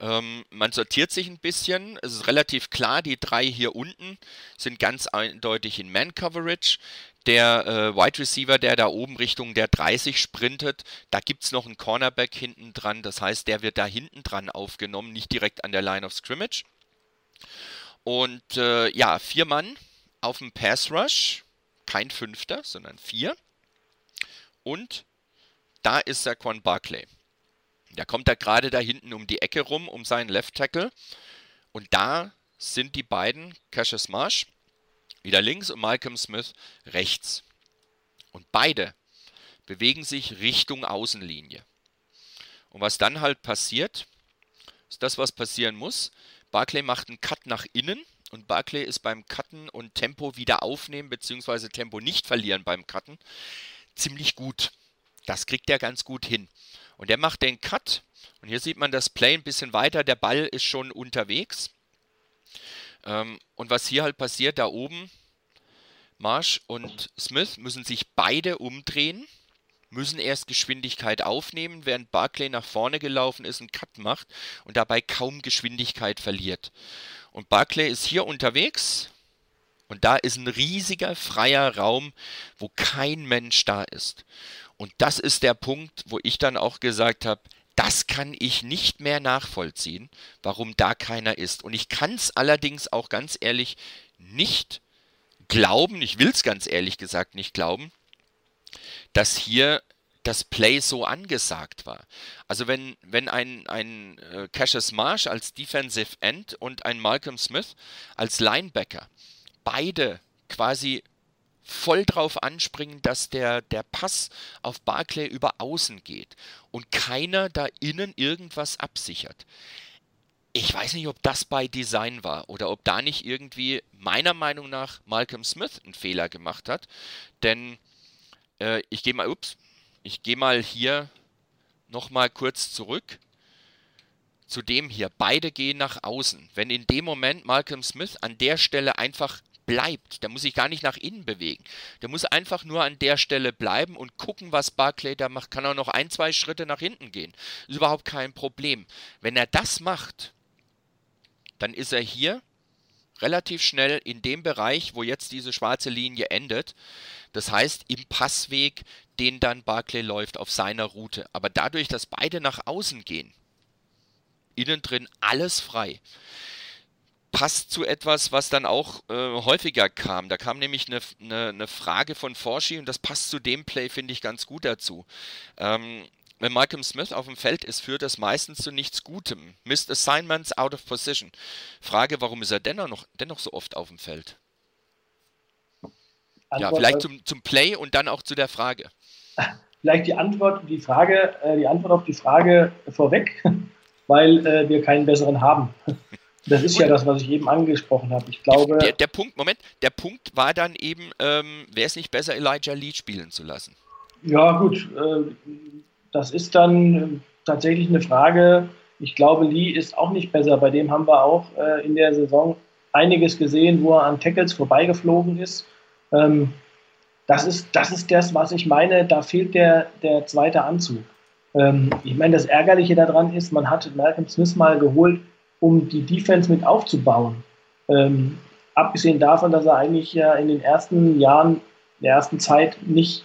ähm, man sortiert sich ein bisschen. Es ist relativ klar, die drei hier unten sind ganz eindeutig in Man-Coverage der äh, Wide Receiver, der da oben Richtung der 30 sprintet, da gibt es noch einen Cornerback hinten dran. Das heißt, der wird da hinten dran aufgenommen, nicht direkt an der Line of Scrimmage. Und äh, ja, vier Mann auf dem Pass Rush. Kein Fünfter, sondern vier. Und da ist Quan Barclay. Der kommt da gerade da hinten um die Ecke rum, um seinen Left Tackle. Und da sind die beiden, Cassius Marsh wieder links und Malcolm Smith rechts. Und beide bewegen sich Richtung Außenlinie. Und was dann halt passiert, ist das, was passieren muss. Barclay macht einen Cut nach innen und Barclay ist beim Cutten und Tempo wieder aufnehmen bzw. Tempo nicht verlieren beim Cutten ziemlich gut. Das kriegt er ganz gut hin. Und er macht den Cut und hier sieht man das Play ein bisschen weiter. Der Ball ist schon unterwegs. Ähm, und was hier halt passiert, da oben, Marsh und Smith müssen sich beide umdrehen, müssen erst Geschwindigkeit aufnehmen, während Barclay nach vorne gelaufen ist, einen Cut macht und dabei kaum Geschwindigkeit verliert. Und Barclay ist hier unterwegs und da ist ein riesiger freier Raum, wo kein Mensch da ist. Und das ist der Punkt, wo ich dann auch gesagt habe, das kann ich nicht mehr nachvollziehen, warum da keiner ist. Und ich kann es allerdings auch ganz ehrlich nicht glauben, ich will es ganz ehrlich gesagt nicht glauben, dass hier das Play so angesagt war. Also wenn, wenn ein, ein äh, Cassius Marsh als Defensive End und ein Malcolm Smith als Linebacker beide quasi voll drauf anspringen, dass der, der Pass auf Barclay über außen geht und keiner da innen irgendwas absichert. Ich weiß nicht, ob das bei Design war oder ob da nicht irgendwie meiner Meinung nach Malcolm Smith einen Fehler gemacht hat. Denn äh, ich gehe mal, ups, ich gehe mal hier nochmal kurz zurück zu dem hier. Beide gehen nach außen. Wenn in dem Moment Malcolm Smith an der Stelle einfach bleibt. Der muss sich gar nicht nach innen bewegen. Der muss einfach nur an der Stelle bleiben und gucken, was Barclay da macht. Kann auch noch ein, zwei Schritte nach hinten gehen. Ist überhaupt kein Problem. Wenn er das macht, dann ist er hier relativ schnell in dem Bereich, wo jetzt diese schwarze Linie endet. Das heißt, im Passweg, den dann Barclay läuft auf seiner Route. Aber dadurch, dass beide nach außen gehen, innen drin alles frei, passt zu etwas, was dann auch äh, häufiger kam. Da kam nämlich eine, eine, eine, Frage von Forschi und das passt zu dem Play, finde ich, ganz gut dazu. Ähm, wenn Malcolm Smith auf dem Feld ist, führt das meistens zu nichts Gutem. Missed Assignments out of position. Frage, warum ist er dennoch, noch, dennoch so oft auf dem Feld? Antwort ja, vielleicht zum, zum Play und dann auch zu der Frage. [laughs] Vielleicht die Antwort, die Frage, äh, die Antwort auf die Frage vorweg, [laughs] weil äh, wir keinen besseren haben. [laughs] Das ist ja das, was ich eben angesprochen habe. Ich glaube. Der, der Punkt, Moment, der Punkt war dann eben, ähm, wäre es nicht besser, Elijah Lee spielen zu lassen? Ja, gut. Äh, das ist dann äh, tatsächlich eine Frage. Ich glaube, Lee ist auch nicht besser. Bei dem haben wir auch äh, in der Saison einiges gesehen, wo er an Tackles vorbeigeflogen ist. Ähm, das ist, das ist das, was ich meine. Da fehlt der, der zweite Anzug. Ähm, ich meine, das Ärgerliche daran ist, man hat Malcolm Smith mal geholt, um die Defense mit aufzubauen. Ähm, abgesehen davon, dass er eigentlich ja in den ersten Jahren der ersten Zeit nicht,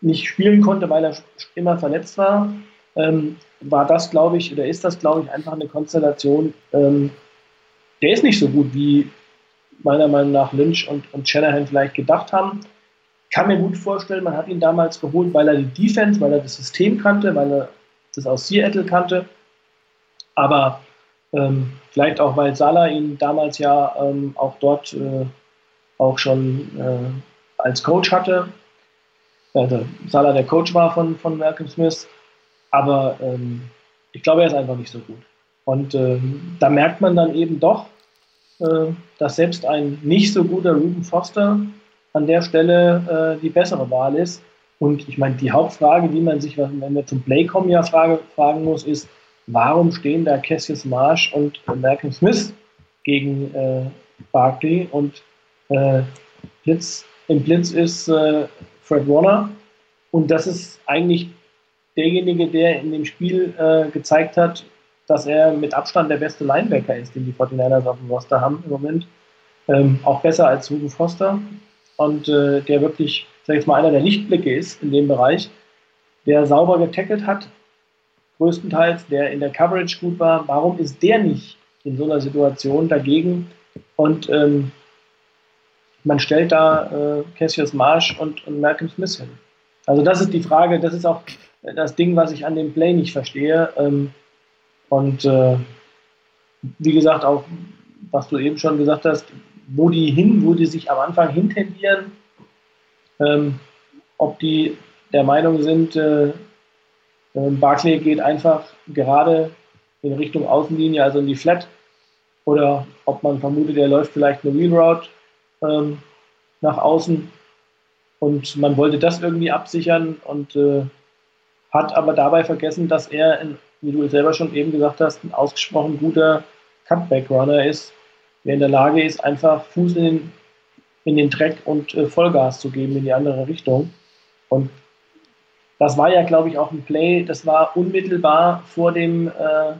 nicht spielen konnte, weil er immer verletzt war, ähm, war das, glaube ich, oder ist das, glaube ich, einfach eine Konstellation, ähm, der ist nicht so gut, wie meiner Meinung nach Lynch und, und Shanahan vielleicht gedacht haben. Kann mir gut vorstellen, man hat ihn damals geholt, weil er die Defense, weil er das System kannte, weil er das aus Seattle kannte. Aber ähm, vielleicht auch, weil Salah ihn damals ja ähm, auch dort äh, auch schon äh, als Coach hatte. Also Salah der Coach war von, von Malcolm Smith. Aber ähm, ich glaube, er ist einfach nicht so gut. Und ähm, da merkt man dann eben doch, äh, dass selbst ein nicht so guter Ruben Foster an der Stelle äh, die bessere Wahl ist. Und ich meine, die Hauptfrage, die man sich, wenn wir zum Play kommen, ja frage, fragen muss, ist, warum stehen da Cassius Marsh und Malcolm Smith gegen äh, Barkley und äh, Blitz, im Blitz ist äh, Fred Warner. Und das ist eigentlich derjenige, der in dem Spiel äh, gezeigt hat, dass er mit Abstand der beste Linebacker ist, den die 49ers auf dem Roster haben im Moment. Ähm, auch besser als Ruben Foster. Und äh, der wirklich, sag ich mal, einer der Lichtblicke ist in dem Bereich, der sauber getackelt hat, größtenteils, der in der Coverage gut war. Warum ist der nicht in so einer Situation dagegen? Und ähm, man stellt da äh, Cassius Marsh und, und Malcolm Smith hin. Also das ist die Frage, das ist auch das Ding, was ich an dem Play nicht verstehe. Ähm, und äh, wie gesagt, auch was du eben schon gesagt hast, wo die hin, wo die sich am Anfang hintendieren, ähm, ob die der Meinung sind, äh, äh, Barclay geht einfach gerade in Richtung Außenlinie, also in die Flat, oder ob man vermutet, er läuft vielleicht eine Wheel Route ähm, nach außen und man wollte das irgendwie absichern und äh, hat aber dabei vergessen, dass er, ein, wie du selber schon eben gesagt hast, ein ausgesprochen guter Cutback-Runner ist, der in der Lage ist, einfach Fuß in den, in den Dreck und äh, Vollgas zu geben in die andere Richtung. Und das war ja, glaube ich, auch ein Play, das war unmittelbar vor dem, äh,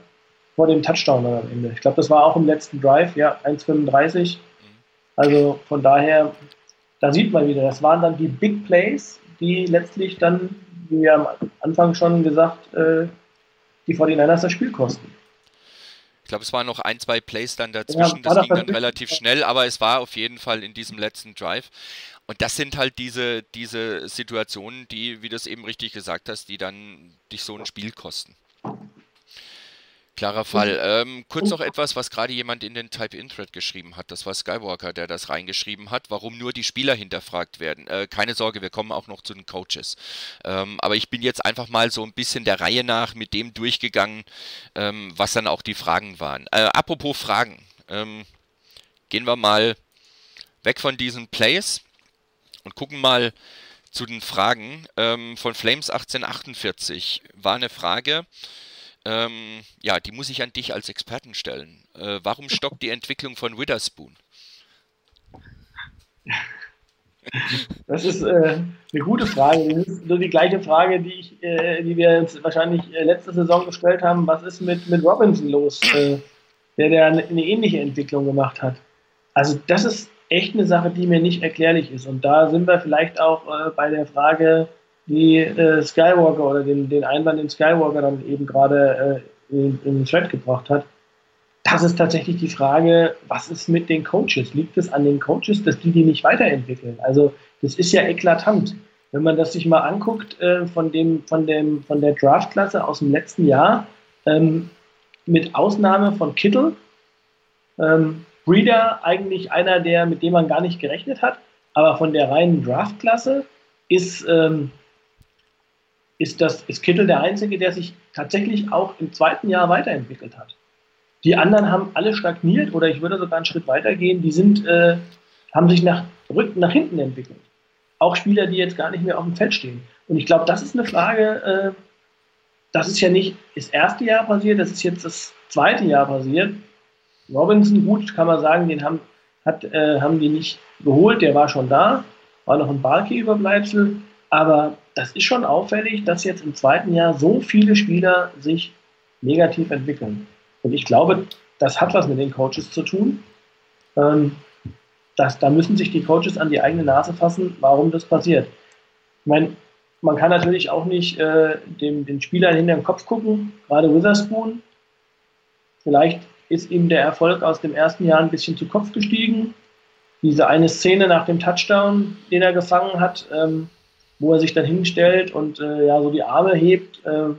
vor dem Touchdown am Ende. Ich glaube, das war auch im letzten Drive, ja, 1,35. Also von daher, da sieht man wieder, das waren dann die Big Plays, die letztlich dann wie wir am Anfang schon gesagt, äh, die 49ers das Spiel kosten. Ich glaube, es waren noch ein, zwei Plays dann dazwischen. Ja, das ging dann relativ schnell, aber es war auf jeden Fall in diesem letzten Drive. Und das sind halt diese, diese Situationen, die, wie du es eben richtig gesagt hast, die dann dich so ein Spiel kosten. Klarer Fall. Ähm, kurz noch etwas, was gerade jemand in den Type-In-Thread geschrieben hat. Das war Skywalker, der das reingeschrieben hat, warum nur die Spieler hinterfragt werden. Äh, keine Sorge, wir kommen auch noch zu den Coaches. Ähm, aber ich bin jetzt einfach mal so ein bisschen der Reihe nach mit dem durchgegangen, ähm, was dann auch die Fragen waren. Äh, apropos Fragen. Ähm, gehen wir mal weg von diesen Plays und gucken mal zu den Fragen. Ähm, von Flames 1848 war eine Frage. Ähm, ja, die muss ich an dich als Experten stellen. Äh, warum stockt die Entwicklung von Witherspoon? Das ist äh, eine gute Frage. Das ist nur die gleiche Frage, die, ich, äh, die wir uns wahrscheinlich äh, letzte Saison gestellt haben. Was ist mit, mit Robinson los, äh, der, der eine ähnliche Entwicklung gemacht hat? Also das ist echt eine Sache, die mir nicht erklärlich ist. Und da sind wir vielleicht auch äh, bei der Frage, die äh, Skywalker oder den, den Einwand, den Skywalker dann eben gerade äh, in, in den Thread gebracht hat. Das ist tatsächlich die Frage, was ist mit den Coaches? Liegt es an den Coaches, dass die die nicht weiterentwickeln? Also das ist ja eklatant. Wenn man das sich mal anguckt äh, von, dem, von, dem, von der Draftklasse aus dem letzten Jahr, ähm, mit Ausnahme von Kittel, ähm, Breeder eigentlich einer, der, mit dem man gar nicht gerechnet hat, aber von der reinen Draftklasse ist ähm, ist, ist Kittel der Einzige, der sich tatsächlich auch im zweiten Jahr weiterentwickelt hat. Die anderen haben alle stagniert oder ich würde sogar einen Schritt weiter gehen, die sind, äh, haben sich nach, nach hinten entwickelt. Auch Spieler, die jetzt gar nicht mehr auf dem Feld stehen. Und ich glaube, das ist eine Frage, äh, das ist ja nicht das erste Jahr passiert, das ist jetzt das zweite Jahr passiert. Robinson, gut, kann man sagen, den haben, hat, äh, haben die nicht geholt, der war schon da, war noch ein Barkey-Überbleibsel, aber das ist schon auffällig, dass jetzt im zweiten Jahr so viele Spieler sich negativ entwickeln. Und ich glaube, das hat was mit den Coaches zu tun. Ähm, das, da müssen sich die Coaches an die eigene Nase fassen, warum das passiert. Ich meine, man kann natürlich auch nicht äh, dem, den Spielern hinter den Kopf gucken, gerade Witherspoon. Vielleicht ist ihm der Erfolg aus dem ersten Jahr ein bisschen zu Kopf gestiegen. Diese eine Szene nach dem Touchdown, den er gefangen hat, ähm, wo er sich dann hinstellt und äh, ja so die Arme hebt, äh,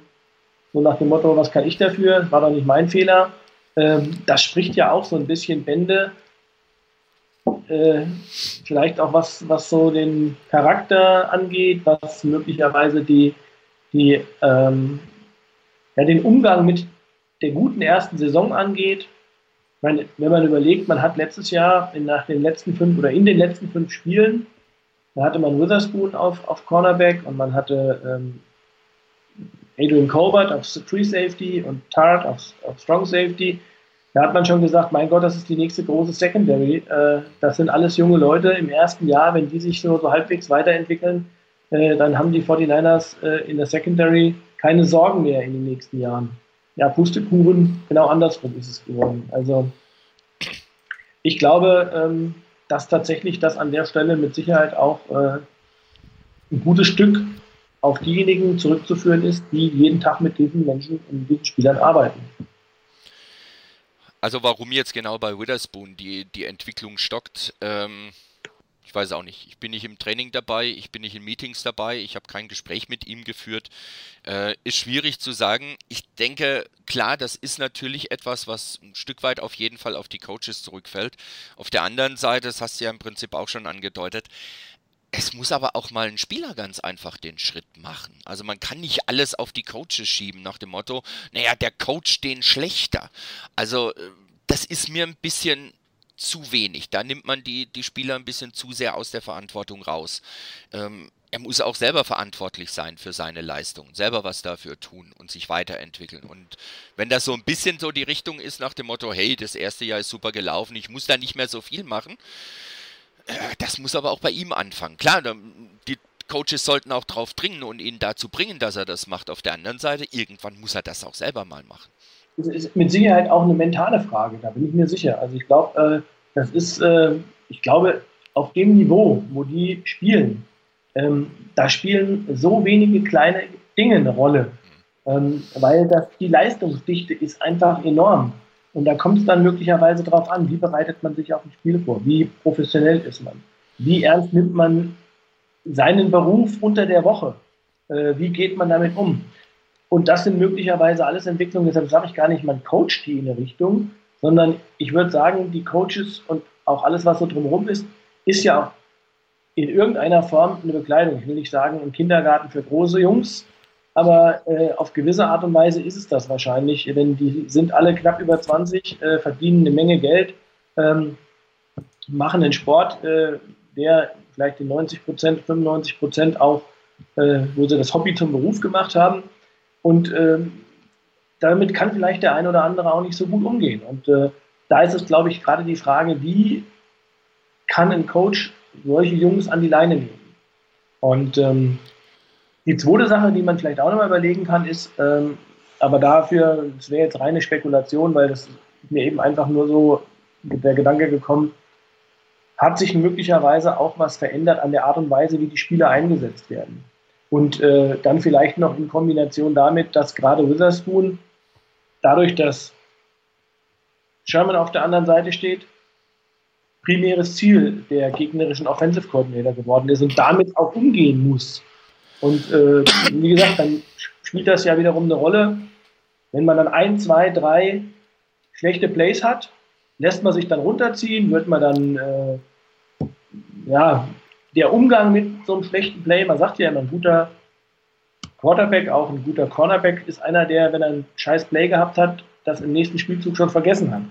so nach dem Motto, was kann ich dafür? War doch nicht mein Fehler. Ähm, das spricht ja auch so ein bisschen Bände äh, vielleicht auch was, was so den Charakter angeht, was möglicherweise die, die, ähm, ja, den Umgang mit der guten ersten Saison angeht. Meine, wenn man überlegt, man hat letztes Jahr in, nach den letzten fünf oder in den letzten fünf Spielen, da hatte man Witherspoon auf, auf Cornerback und man hatte ähm, Adrian Colbert auf Free Safety und Tart auf, auf Strong Safety. Da hat man schon gesagt, mein Gott, das ist die nächste große Secondary. Äh, das sind alles junge Leute im ersten Jahr, wenn die sich so, so halbwegs weiterentwickeln, äh, dann haben die 49ers äh, in der Secondary keine Sorgen mehr in den nächsten Jahren. Ja, Pustekuchen, genau andersrum ist es geworden. Also ich glaube, ähm, dass tatsächlich das an der Stelle mit Sicherheit auch ein gutes Stück auf diejenigen zurückzuführen ist, die jeden Tag mit diesen Menschen und diesen Spielern arbeiten. Also warum jetzt genau bei Witherspoon die, die Entwicklung stockt, ähm, ich weiß auch nicht. Ich bin nicht im Training dabei, ich bin nicht in Meetings dabei, ich habe kein Gespräch mit ihm geführt. Äh, ist schwierig zu sagen. Ich denke, klar, das ist natürlich etwas, was ein Stück weit auf jeden Fall auf die Coaches zurückfällt. Auf der anderen Seite, das hast du ja im Prinzip auch schon angedeutet, es muss aber auch mal ein Spieler ganz einfach den Schritt machen. Also man kann nicht alles auf die Coaches schieben nach dem Motto, naja, der Coach den schlechter. Also äh, das ist mir ein bisschen zu wenig. Da nimmt man die, die Spieler ein bisschen zu sehr aus der Verantwortung raus. Ähm, er muss auch selber verantwortlich sein für seine Leistung, selber was dafür tun und sich weiterentwickeln. Und wenn das so ein bisschen so die Richtung ist nach dem Motto, hey, das erste Jahr ist super gelaufen, ich muss da nicht mehr so viel machen, äh, das muss aber auch bei ihm anfangen. Klar, die Coaches sollten auch drauf dringen und ihn dazu bringen, dass er das macht. Auf der anderen Seite, irgendwann muss er das auch selber mal machen. Das ist mit Sicherheit auch eine mentale Frage, da bin ich mir sicher. Also ich glaube, äh, das ist, äh, ich glaube, auf dem Niveau, wo die spielen, ähm, da spielen so wenige kleine Dinge eine Rolle, ähm, weil das, die Leistungsdichte ist einfach enorm. Und da kommt es dann möglicherweise darauf an, wie bereitet man sich auf ein Spiel vor, wie professionell ist man, wie ernst nimmt man seinen Beruf unter der Woche, äh, wie geht man damit um. Und das sind möglicherweise alles Entwicklungen, deshalb sage ich gar nicht, man coacht die in eine Richtung, sondern ich würde sagen, die Coaches und auch alles, was so drumherum ist, ist ja auch in irgendeiner Form eine Bekleidung. Ich will nicht sagen, im Kindergarten für große Jungs, aber äh, auf gewisse Art und Weise ist es das wahrscheinlich, denn die sind alle knapp über 20, äh, verdienen eine Menge Geld, ähm, machen einen Sport, äh, der vielleicht in 90 Prozent, 95 Prozent auch, äh, wo sie das Hobby zum Beruf gemacht haben. Und ähm, damit kann vielleicht der eine oder andere auch nicht so gut umgehen. Und äh, da ist es, glaube ich, gerade die Frage, wie kann ein Coach solche Jungs an die Leine nehmen? Und ähm, die zweite Sache, die man vielleicht auch nochmal überlegen kann, ist, ähm, aber dafür, das wäre jetzt reine Spekulation, weil das mir eben einfach nur so der Gedanke gekommen, hat sich möglicherweise auch was verändert an der Art und Weise, wie die Spieler eingesetzt werden. Und äh, dann vielleicht noch in Kombination damit, dass gerade Witherspoon dadurch, dass Sherman auf der anderen Seite steht, primäres Ziel der gegnerischen Offensive Coordinator geworden ist und damit auch umgehen muss. Und äh, wie gesagt, dann spielt das ja wiederum eine Rolle. Wenn man dann ein, zwei, drei schlechte Plays hat, lässt man sich dann runterziehen, wird man dann, äh, ja, der Umgang mit so einem schlechten Play, man sagt ja immer, ein guter Quarterback, auch ein guter Cornerback ist einer, der, wenn er ein scheiß Play gehabt hat, das im nächsten Spielzug schon vergessen hat.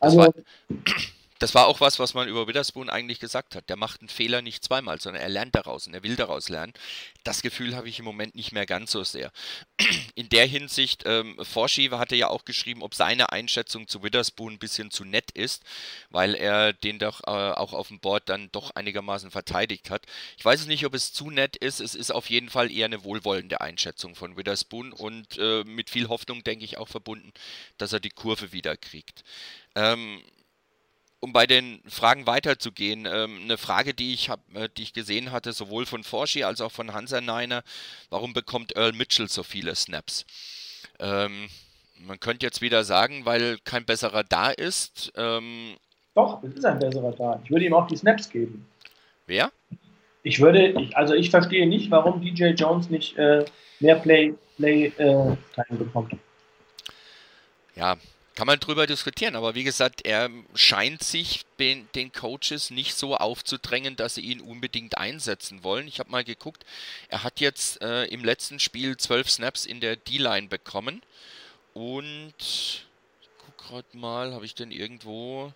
Also, das war, das war auch was, was man über Witherspoon eigentlich gesagt hat. Der macht einen Fehler nicht zweimal, sondern er lernt daraus und er will daraus lernen. Das Gefühl habe ich im Moment nicht mehr ganz so sehr. [clears throat] In der Hinsicht, ähm, Forschi hatte ja auch geschrieben, ob seine Einschätzung zu Witherspoon ein bisschen zu nett ist, weil er den doch äh, auch auf dem Board dann doch einigermaßen verteidigt hat. Ich weiß es nicht, ob es zu nett ist. Es ist auf jeden Fall eher eine wohlwollende Einschätzung von Witherspoon und äh, mit viel Hoffnung, denke ich, auch verbunden, dass er die Kurve wieder kriegt. Ähm, um bei den Fragen weiterzugehen, ähm, eine Frage, die ich, hab, äh, die ich gesehen hatte, sowohl von Forschi als auch von Hansa Neiner, warum bekommt Earl Mitchell so viele Snaps? Ähm, man könnte jetzt wieder sagen, weil kein besserer da ist. Ähm, Doch, es ist ein besserer da. Ich würde ihm auch die Snaps geben. Wer? Ich würde, ich, also ich verstehe nicht, warum DJ Jones nicht äh, mehr Play, Play äh, Time bekommt. Ja, kann man drüber diskutieren, aber wie gesagt, er scheint sich den, Coaches nicht so aufzudrängen, dass sie ihn unbedingt einsetzen wollen. Ich habe mal geguckt, er hat jetzt äh, im letzten Spiel zwölf Snaps in der D-Line bekommen und ich guck gerade mal, habe ich denn irgendwo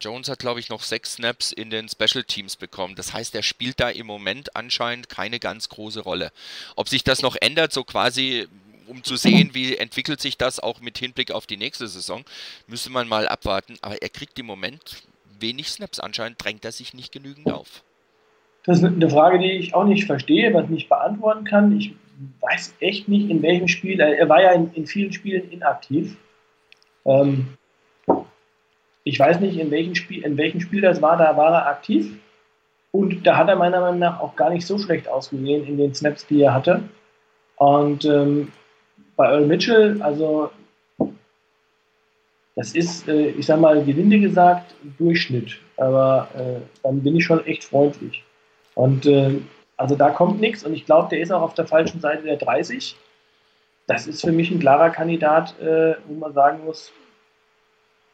Jones hat, glaube ich, noch sechs Snaps in den Special Teams bekommen. Das heißt, er spielt da im Moment anscheinend keine ganz große Rolle. Ob sich das noch ändert, so quasi um zu sehen, wie entwickelt sich das auch mit Hinblick auf die nächste Saison, müsste man mal abwarten. Aber er kriegt im Moment wenig Snaps. Anscheinend drängt er sich nicht genügend auf. Das ist eine Frage, die ich auch nicht verstehe, was ich nicht beantworten kann. Ich weiß echt nicht, in welchem Spiel. Er war ja in, in vielen Spielen inaktiv. Ähm, ich weiß nicht, in welchem, Spiel, in welchem Spiel das war. Da war er aktiv. Und da hat er meiner Meinung nach auch gar nicht so schlecht ausgesehen in den Snaps, die er hatte. Und ähm, bei Earl Mitchell, also das ist, äh, ich sag mal, gelinde gesagt, Durchschnitt. Aber äh, dann bin ich schon echt freundlich. Und äh, also da kommt nichts und ich glaube, der ist auch auf der falschen Seite der 30. Das ist für mich ein klarer Kandidat, äh, wo man sagen muss,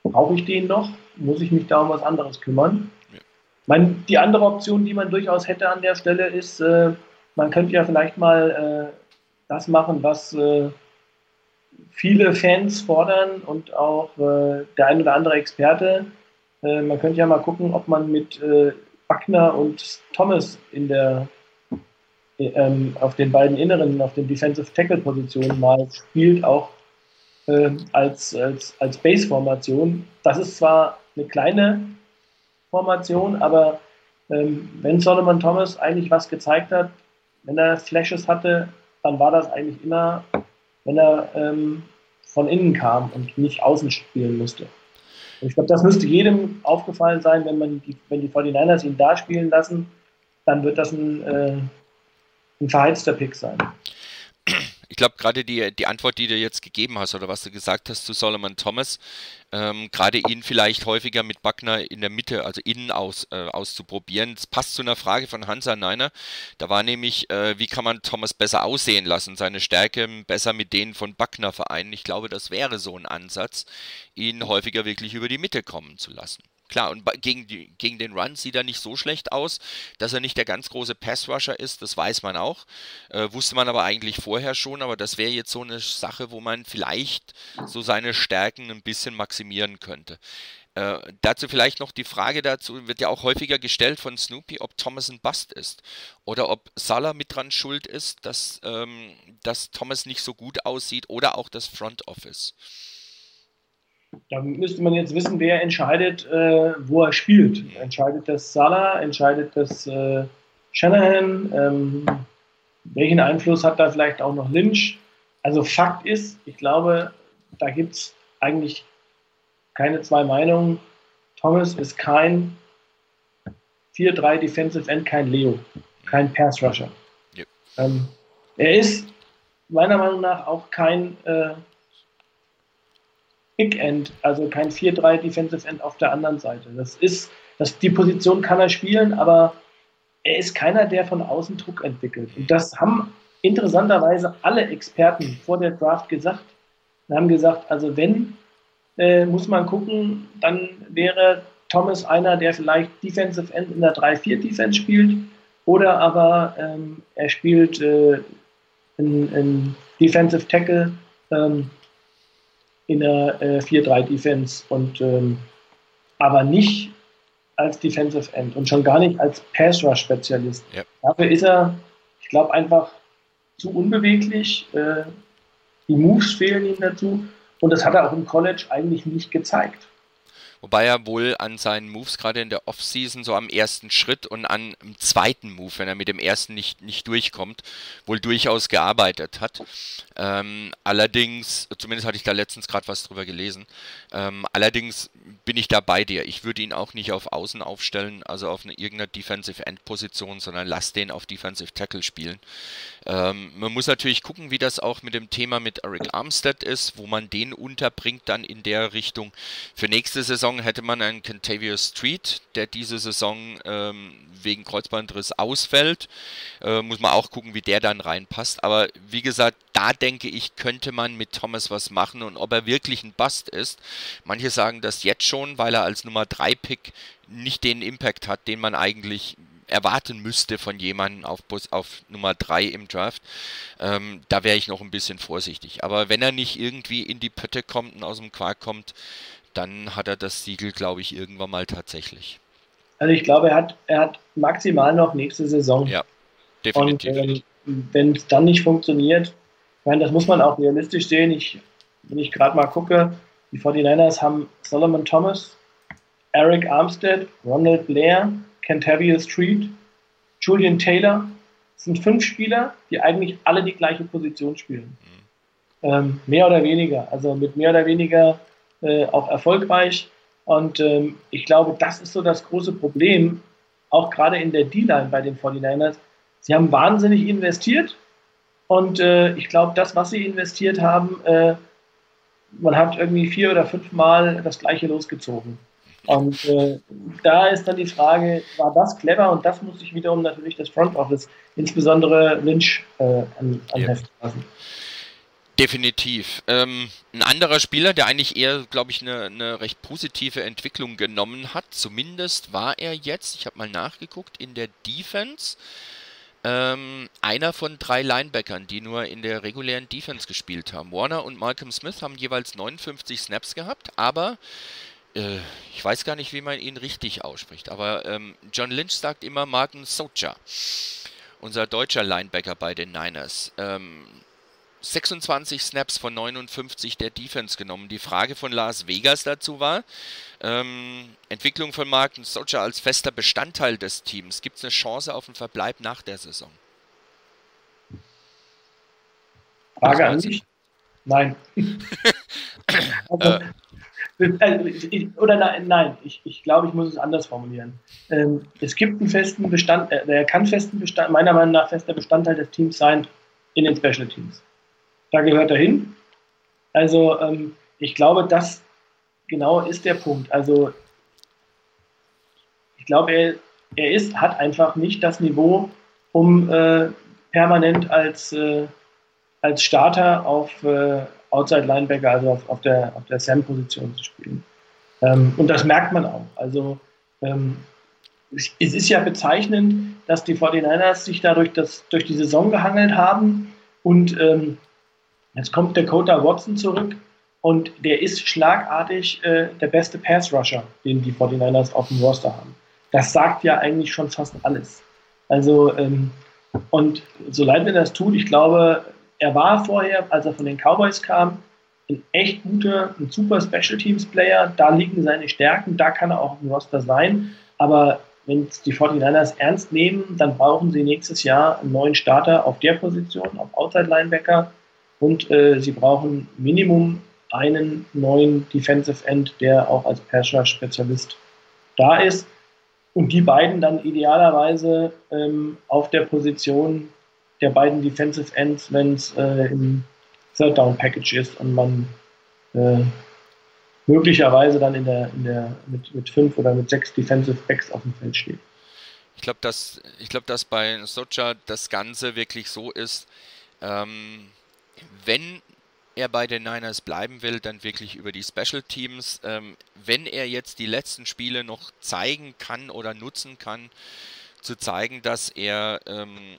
brauche ich den noch? Muss ich mich da um was anderes kümmern? Ja. Meine, die andere Option, die man durchaus hätte an der Stelle, ist, äh, man könnte ja vielleicht mal äh, das machen, was viele Fans fordern und auch äh, der ein oder andere Experte. Äh, man könnte ja mal gucken, ob man mit äh, Wagner und Thomas in der ähm, auf den beiden inneren, auf den Defensive Tackle Positionen mal spielt, auch äh, als, als, als Base-Formation. Das ist zwar eine kleine Formation, aber ähm, wenn Solomon Thomas eigentlich was gezeigt hat, wenn er Flashes hatte, dann war das eigentlich immer wenn er ähm, von innen kam und nicht außen spielen musste. Und ich glaube, das müsste jedem aufgefallen sein, wenn, man die, wenn die 49ers ihn da spielen lassen, dann wird das ein, äh, ein verheizter Pick sein ich glaube, gerade die, die Antwort, die du jetzt gegeben hast oder was du gesagt hast zu Solomon Thomas, ähm, gerade ihn vielleicht häufiger mit Buckner in der Mitte, also innen aus, äh, auszuprobieren. Das passt zu einer Frage von Hansa Neiner. Da war nämlich, äh, wie kann man Thomas besser aussehen lassen, seine Stärke besser mit denen von Buckner vereinen. Ich glaube, das wäre so ein Ansatz, ihn häufiger wirklich über die Mitte kommen zu lassen. Klar, und gegen, die, gegen den Run sieht er nicht so schlecht aus, dass er nicht der ganz große Pass-Rusher ist, das weiß man auch. Äh, wusste man aber eigentlich vorher schon, aber das wäre jetzt so eine Sache, wo man vielleicht so seine Stärken ein bisschen maximieren könnte. Äh, dazu vielleicht noch die Frage dazu, wird ja auch häufiger gestellt von Snoopy, ob Thomas ein Bust ist oder ob Salah mit dran schuld ist, dass, ähm, dass Thomas nicht so gut aussieht oder auch das Front Office. Da müsste man jetzt wissen, wer entscheidet, äh, wo er spielt. Entscheidet das Salah, entscheidet das äh, Shanahan? Ähm, welchen Einfluss hat da vielleicht auch noch Lynch? Also Fakt ist, ich glaube, da gibt es eigentlich keine zwei Meinungen. Thomas ist kein 4-3 Defensive End, kein Leo, kein Pass Rusher. Yep. Ähm, er ist meiner Meinung nach auch kein äh, Big End, also kein 4-3 Defensive End auf der anderen Seite. Das ist, das, die Position kann er spielen, aber er ist keiner, der von außen Druck entwickelt. Und das haben interessanterweise alle Experten vor der Draft gesagt. Wir haben gesagt, also wenn, äh, muss man gucken, dann wäre Thomas einer, der vielleicht Defensive End in der 3-4 Defense spielt, oder aber ähm, er spielt äh, in, in Defensive Tackle. Ähm, in der äh, 4-3-Defense und ähm, aber nicht als Defensive End und schon gar nicht als Pass Rush Spezialist. Ja. Dafür ist er, ich glaube, einfach zu unbeweglich. Äh, die Moves fehlen ihm dazu und das hat er auch im College eigentlich nicht gezeigt. Wobei er wohl an seinen Moves gerade in der Offseason so am ersten Schritt und an dem zweiten Move, wenn er mit dem ersten nicht, nicht durchkommt, wohl durchaus gearbeitet hat. Ähm, allerdings, zumindest hatte ich da letztens gerade was drüber gelesen, ähm, allerdings bin ich da bei dir. Ich würde ihn auch nicht auf Außen aufstellen, also auf eine irgendeine Defensive End Position, sondern lass den auf Defensive Tackle spielen. Ähm, man muss natürlich gucken, wie das auch mit dem Thema mit Eric Armstead ist, wo man den unterbringt dann in der Richtung. Für nächste Saison hätte man einen Cantavius Street, der diese Saison ähm, wegen Kreuzbandriss ausfällt. Äh, muss man auch gucken, wie der dann reinpasst. Aber wie gesagt, da denke ich, könnte man mit Thomas was machen und ob er wirklich ein Bust ist. Manche sagen das jetzt schon, weil er als Nummer 3 Pick nicht den Impact hat, den man eigentlich erwarten müsste von jemandem auf, auf Nummer 3 im Draft, ähm, da wäre ich noch ein bisschen vorsichtig. Aber wenn er nicht irgendwie in die Pötte kommt und aus dem Quark kommt, dann hat er das Siegel, glaube ich, irgendwann mal tatsächlich. Also ich glaube, er hat, er hat maximal noch nächste Saison. Ja, definitiv. Und ähm, wenn es dann nicht funktioniert, ich meine, das muss man auch realistisch sehen. Ich, wenn ich gerade mal gucke, die 49ers haben Solomon Thomas, Eric Armstead, Ronald Blair, Kentavious Street, Julian Taylor. Das sind fünf Spieler, die eigentlich alle die gleiche Position spielen. Mhm. Ähm, mehr oder weniger. Also mit mehr oder weniger äh, auch erfolgreich. Und ähm, ich glaube, das ist so das große Problem, auch gerade in der D-Line bei den 49ers. Sie haben wahnsinnig investiert und äh, ich glaube, das, was sie investiert haben, äh, man hat irgendwie vier oder fünf Mal das gleiche losgezogen. Und äh, da ist dann die Frage, war das clever? Und das muss sich wiederum natürlich das Front Office, insbesondere Lynch, äh, an, anheften lassen. Definitiv. Ähm, ein anderer Spieler, der eigentlich eher, glaube ich, eine, eine, recht positive Entwicklung genommen hat, zumindest war er jetzt, ich habe mal nachgeguckt, in der Defense ähm, einer von drei Linebackern, die nur in der regulären Defense gespielt haben. Warner und Malcolm Smith haben jeweils 59 Snaps gehabt, aber äh, ich weiß gar nicht, wie man ihn richtig ausspricht, aber ähm, John Lynch sagt immer Martin Socha, unser deutscher Linebacker bei den Niners. Ähm, 26 Snaps von 59 der Defense genommen. Die Frage von Las Vegas dazu war, ähm, Entwicklung von Martin Socha als fester Bestandteil des Teams. Gibt es eine Chance auf einen Verbleib nach der Saison? Frage an dich? Nein. [laughs] also, äh, oder nein, nein ich, ich glaube, ich muss es anders formulieren. Ähm, es gibt einen festen Bestand, äh, er kann festen Bestand, meiner Meinung nach fester Bestandteil des Teams sein in den Special Teams. Da gehört er hin. Also ähm, ich glaube, das genau ist der Punkt. Also ich glaube, er, er ist, hat einfach nicht das Niveau, um äh, permanent als, äh, als Starter auf, äh, Outside Linebacker, also auf, auf der, auf der Sam-Position zu spielen. Ähm, und das merkt man auch. Also ähm, es, ist ja bezeichnend, dass die 49ers sich dadurch das, durch die Saison gehangelt haben und ähm, jetzt kommt Dakota Watson zurück und der ist schlagartig äh, der beste Pass-Rusher, den die 49ers auf dem Roster haben. Das sagt ja eigentlich schon fast alles. Also, ähm, und so leid mir das tut, ich glaube, er war vorher, als er von den Cowboys kam, ein echt guter, ein super Special Teams Player. Da liegen seine Stärken, da kann er auch im Roster sein. Aber wenn die 49ers ernst nehmen, dann brauchen sie nächstes Jahr einen neuen Starter auf der Position, auf Outside Linebacker. Und äh, sie brauchen Minimum einen neuen Defensive End, der auch als Passer-Spezialist da ist. Und die beiden dann idealerweise ähm, auf der Position der beiden Defensive Ends, wenn es äh, im Third Down Package ist und man äh, möglicherweise dann in der, in der, mit, mit fünf oder mit sechs Defensive Backs auf dem Feld steht. Ich glaube, dass, glaub, dass bei Socha das Ganze wirklich so ist, ähm, wenn er bei den Niners bleiben will, dann wirklich über die Special Teams. Ähm, wenn er jetzt die letzten Spiele noch zeigen kann oder nutzen kann, zu zeigen, dass er ähm,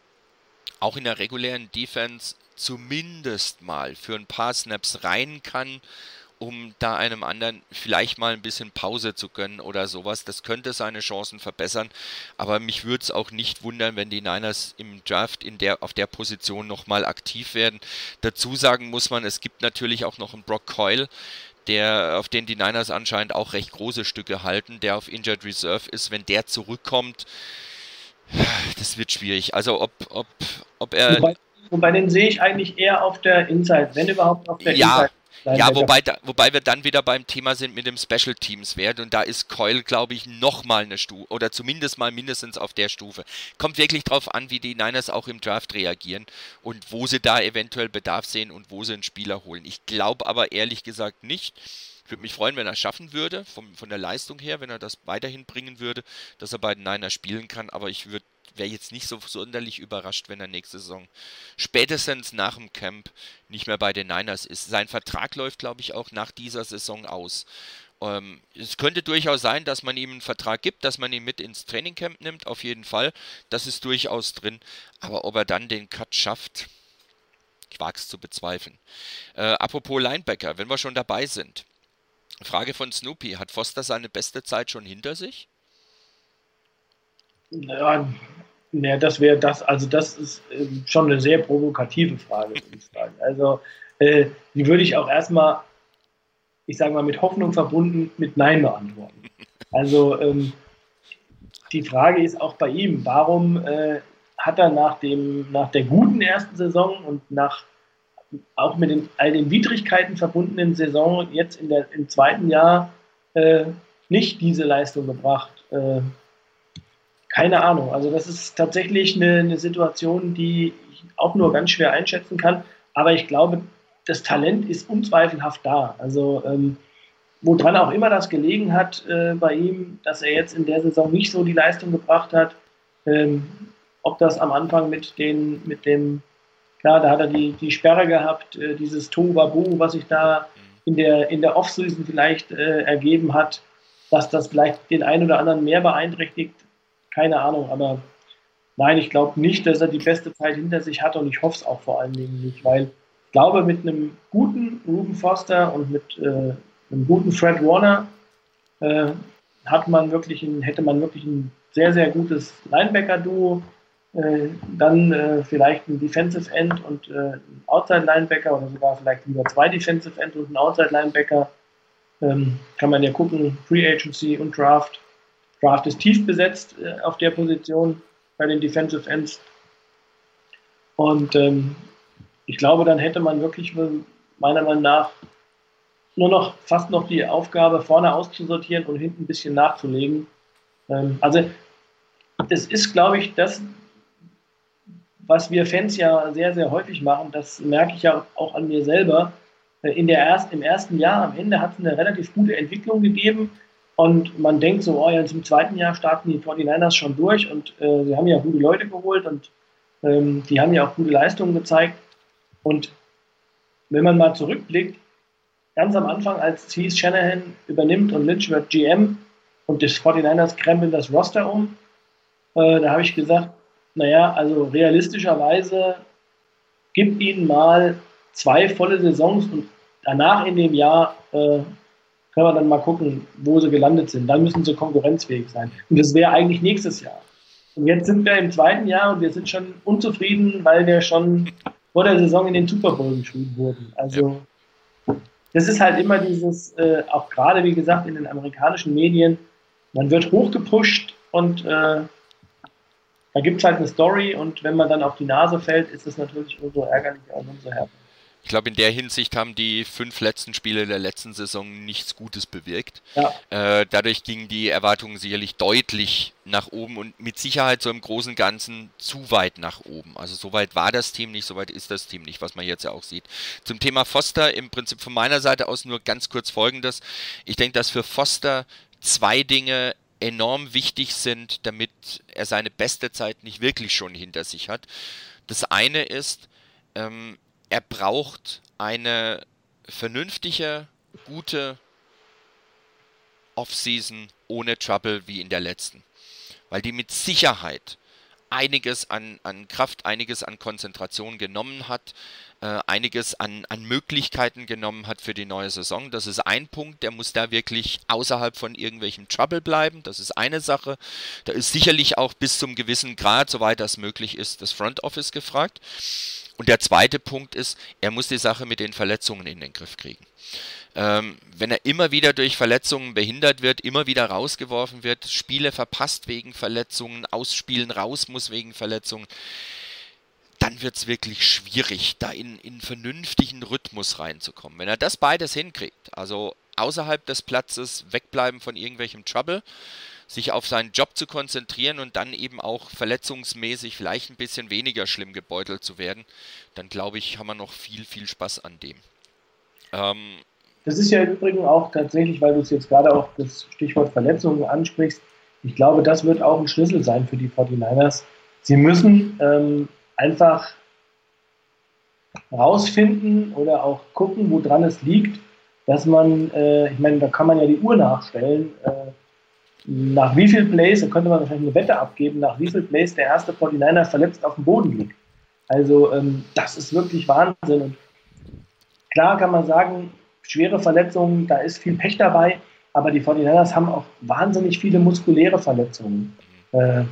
auch in der regulären Defense zumindest mal für ein paar Snaps rein kann um da einem anderen vielleicht mal ein bisschen Pause zu gönnen oder sowas. Das könnte seine Chancen verbessern, aber mich würde es auch nicht wundern, wenn die Niners im Draft in der, auf der Position nochmal aktiv werden. Dazu sagen muss man, es gibt natürlich auch noch einen Brock Coyle, der, auf den die Niners anscheinend auch recht große Stücke halten, der auf Injured Reserve ist. Wenn der zurückkommt, das wird schwierig. Also ob, ob, ob er. Wobei, wobei den sehe ich eigentlich eher auf der Inside, wenn überhaupt auf der ja, Inside. Ja, wobei, da, wobei wir dann wieder beim Thema sind mit dem Special Teams Wert und da ist Coil, glaube ich, nochmal eine Stufe oder zumindest mal mindestens auf der Stufe. Kommt wirklich drauf an, wie die Niners auch im Draft reagieren und wo sie da eventuell Bedarf sehen und wo sie einen Spieler holen. Ich glaube aber ehrlich gesagt nicht. Ich würde mich freuen, wenn er es schaffen würde, vom, von der Leistung her, wenn er das weiterhin bringen würde, dass er bei den Niners spielen kann, aber ich wäre jetzt nicht so sonderlich überrascht, wenn er nächste Saison spätestens nach dem Camp nicht mehr bei den Niners ist. Sein Vertrag läuft, glaube ich, auch nach dieser Saison aus. Ähm, es könnte durchaus sein, dass man ihm einen Vertrag gibt, dass man ihn mit ins Trainingcamp nimmt, auf jeden Fall. Das ist durchaus drin. Aber ob er dann den Cut schafft, ich wage es zu bezweifeln. Äh, apropos Linebacker, wenn wir schon dabei sind. Frage von Snoopy: Hat Foster seine beste Zeit schon hinter sich? Ja, ja, das wäre das, also das ist ähm, schon eine sehr provokative Frage, würde ich sagen. Also äh, die würde ich auch erstmal, ich sage mal, mit Hoffnung verbunden mit Nein beantworten. Also ähm, die Frage ist auch bei ihm, warum äh, hat er nach, dem, nach der guten ersten Saison und nach auch mit den, all den Widrigkeiten verbundenen Saison jetzt in der, im zweiten Jahr äh, nicht diese Leistung gebracht? Äh, keine Ahnung. Also das ist tatsächlich eine, eine, Situation, die ich auch nur ganz schwer einschätzen kann. Aber ich glaube, das Talent ist unzweifelhaft da. Also ähm, woran auch immer das gelegen hat äh, bei ihm, dass er jetzt in der Saison nicht so die Leistung gebracht hat. Ähm, ob das am Anfang mit, den, mit dem, klar, da hat er die, die Sperre gehabt, äh, dieses Tohuwabohu, was sich da in der, in der Offseason vielleicht äh, ergeben hat, dass das vielleicht den einen oder anderen mehr beeinträchtigt keine Ahnung, aber nein, ich glaube nicht, dass er die beste Zeit hinter sich hat. Und ich hoffe es auch vor allen Dingen nicht, weil ich glaube, mit einem guten Ruben Foster und mit äh, einem guten Fred Warner äh, hat man wirklich ein, hätte man wirklich ein sehr, sehr gutes Linebacker-Duo. Äh, dann äh, vielleicht ein Defensive End und äh, ein Outside Linebacker oder sogar vielleicht lieber zwei Defensive End und ein Outside Linebacker. Ähm, kann man ja gucken, Free Agency und Draft. Draft ist tief besetzt äh, auf der Position bei den Defensive Ends. Und ähm, ich glaube, dann hätte man wirklich meiner Meinung nach nur noch fast noch die Aufgabe, vorne auszusortieren und hinten ein bisschen nachzulegen. Ähm, also das ist, glaube ich, das, was wir Fans ja sehr, sehr häufig machen. Das merke ich ja auch an mir selber. Äh, in der erst, Im ersten Jahr am Ende hat es eine relativ gute Entwicklung gegeben. Und man denkt so, oh, jetzt im zweiten Jahr starten die 49ers schon durch und äh, sie haben ja gute Leute geholt und ähm, die haben ja auch gute Leistungen gezeigt. Und wenn man mal zurückblickt, ganz am Anfang, als Heath Shanahan übernimmt und Lynch wird GM und die 49ers krempeln das Roster um, äh, da habe ich gesagt, naja, also realistischerweise gib ihnen mal zwei volle Saisons und danach in dem Jahr äh, können wir dann mal gucken, wo sie gelandet sind. Dann müssen sie konkurrenzfähig sein. Und das wäre eigentlich nächstes Jahr. Und jetzt sind wir im zweiten Jahr und wir sind schon unzufrieden, weil wir schon vor der Saison in den Super Bowl geschrieben wurden. Also ja. das ist halt immer dieses, äh, auch gerade wie gesagt in den amerikanischen Medien, man wird hochgepusht und äh, da gibt es halt eine Story und wenn man dann auf die Nase fällt, ist es natürlich umso ärgerlicher und umso härter. Ich glaube, in der Hinsicht haben die fünf letzten Spiele der letzten Saison nichts Gutes bewirkt. Ja. Äh, dadurch gingen die Erwartungen sicherlich deutlich nach oben und mit Sicherheit so im Großen und Ganzen zu weit nach oben. Also so weit war das Team nicht, so weit ist das Team nicht, was man jetzt ja auch sieht. Zum Thema Foster im Prinzip von meiner Seite aus nur ganz kurz folgendes. Ich denke, dass für Foster zwei Dinge enorm wichtig sind, damit er seine beste Zeit nicht wirklich schon hinter sich hat. Das eine ist, ähm, er braucht eine vernünftige, gute Offseason ohne Trouble wie in der letzten. Weil die mit Sicherheit einiges an, an Kraft, einiges an Konzentration genommen hat, äh, einiges an, an Möglichkeiten genommen hat für die neue Saison. Das ist ein Punkt, der muss da wirklich außerhalb von irgendwelchen Trouble bleiben. Das ist eine Sache. Da ist sicherlich auch bis zum gewissen Grad, soweit das möglich ist, das Front Office gefragt. Und der zweite Punkt ist, er muss die Sache mit den Verletzungen in den Griff kriegen. Ähm, wenn er immer wieder durch Verletzungen behindert wird, immer wieder rausgeworfen wird, Spiele verpasst wegen Verletzungen, ausspielen raus muss wegen Verletzungen, dann wird es wirklich schwierig, da in, in vernünftigen Rhythmus reinzukommen. Wenn er das beides hinkriegt, also außerhalb des Platzes wegbleiben von irgendwelchem Trouble, sich auf seinen Job zu konzentrieren und dann eben auch verletzungsmäßig vielleicht ein bisschen weniger schlimm gebeutelt zu werden, dann glaube ich, haben wir noch viel, viel Spaß an dem. Ähm, das ist ja im Übrigen auch tatsächlich, weil du es jetzt gerade auch das Stichwort Verletzungen ansprichst, ich glaube, das wird auch ein Schlüssel sein für die 49ers. Sie müssen ähm, einfach rausfinden oder auch gucken, woran es liegt, dass man, äh, ich meine, da kann man ja die Uhr nachstellen, äh, nach wie viel Plays, da könnte man wahrscheinlich eine Wette abgeben, nach wie viel Plays der erste 49er verletzt auf dem Boden liegt. Also ähm, das ist wirklich Wahnsinn. Und klar kann man sagen, schwere Verletzungen, da ist viel Pech dabei, aber die 49ers haben auch wahnsinnig viele muskuläre Verletzungen. Äh,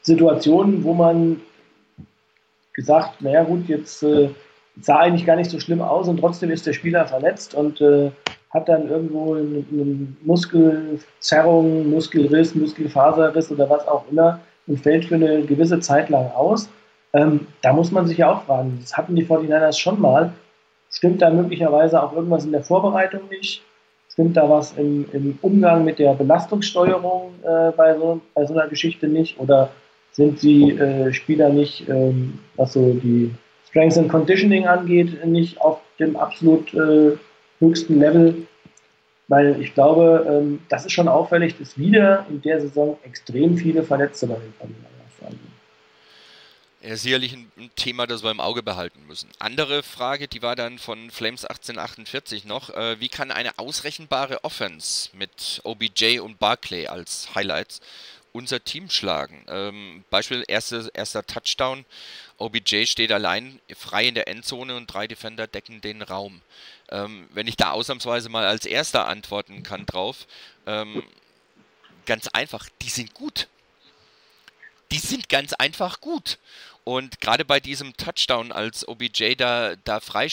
Situationen, wo man gesagt, naja gut, jetzt äh, sah eigentlich gar nicht so schlimm aus und trotzdem ist der Spieler verletzt und äh, hat dann irgendwo eine, eine Muskelzerrung, Muskelriss, Muskelfaserriss oder was auch immer und fällt für eine gewisse Zeit lang aus. Ähm, da muss man sich ja auch fragen, das hatten die 49ers schon mal Stimmt da möglicherweise auch irgendwas in der Vorbereitung nicht? Stimmt da was im, im Umgang mit der Belastungssteuerung äh, bei, so, bei so einer Geschichte nicht? Oder sind die äh, Spieler nicht, ähm, was so die Strength and Conditioning angeht, nicht auf dem absolut äh, höchsten Level? Weil ich glaube, ähm, das ist schon auffällig, dass wieder in der Saison extrem viele Verletzte bei den ja, sicherlich ein, Thema, das wir im Auge behalten müssen. Andere Frage, die war dann von Flames 1848 noch. Äh, wie kann eine ausrechenbare Offense mit OBJ und Barclay als Highlights unser Team schlagen? Ähm, Beispiel erste, erster Touchdown. OBJ steht allein frei in der Endzone und drei Defender decken den Raum. Ähm, wenn ich da ausnahmsweise mal als erster antworten kann drauf, ähm, ganz einfach, die sind gut die sind ganz einfach gut. Und gerade bei diesem Touchdown, als OBJ da, da frei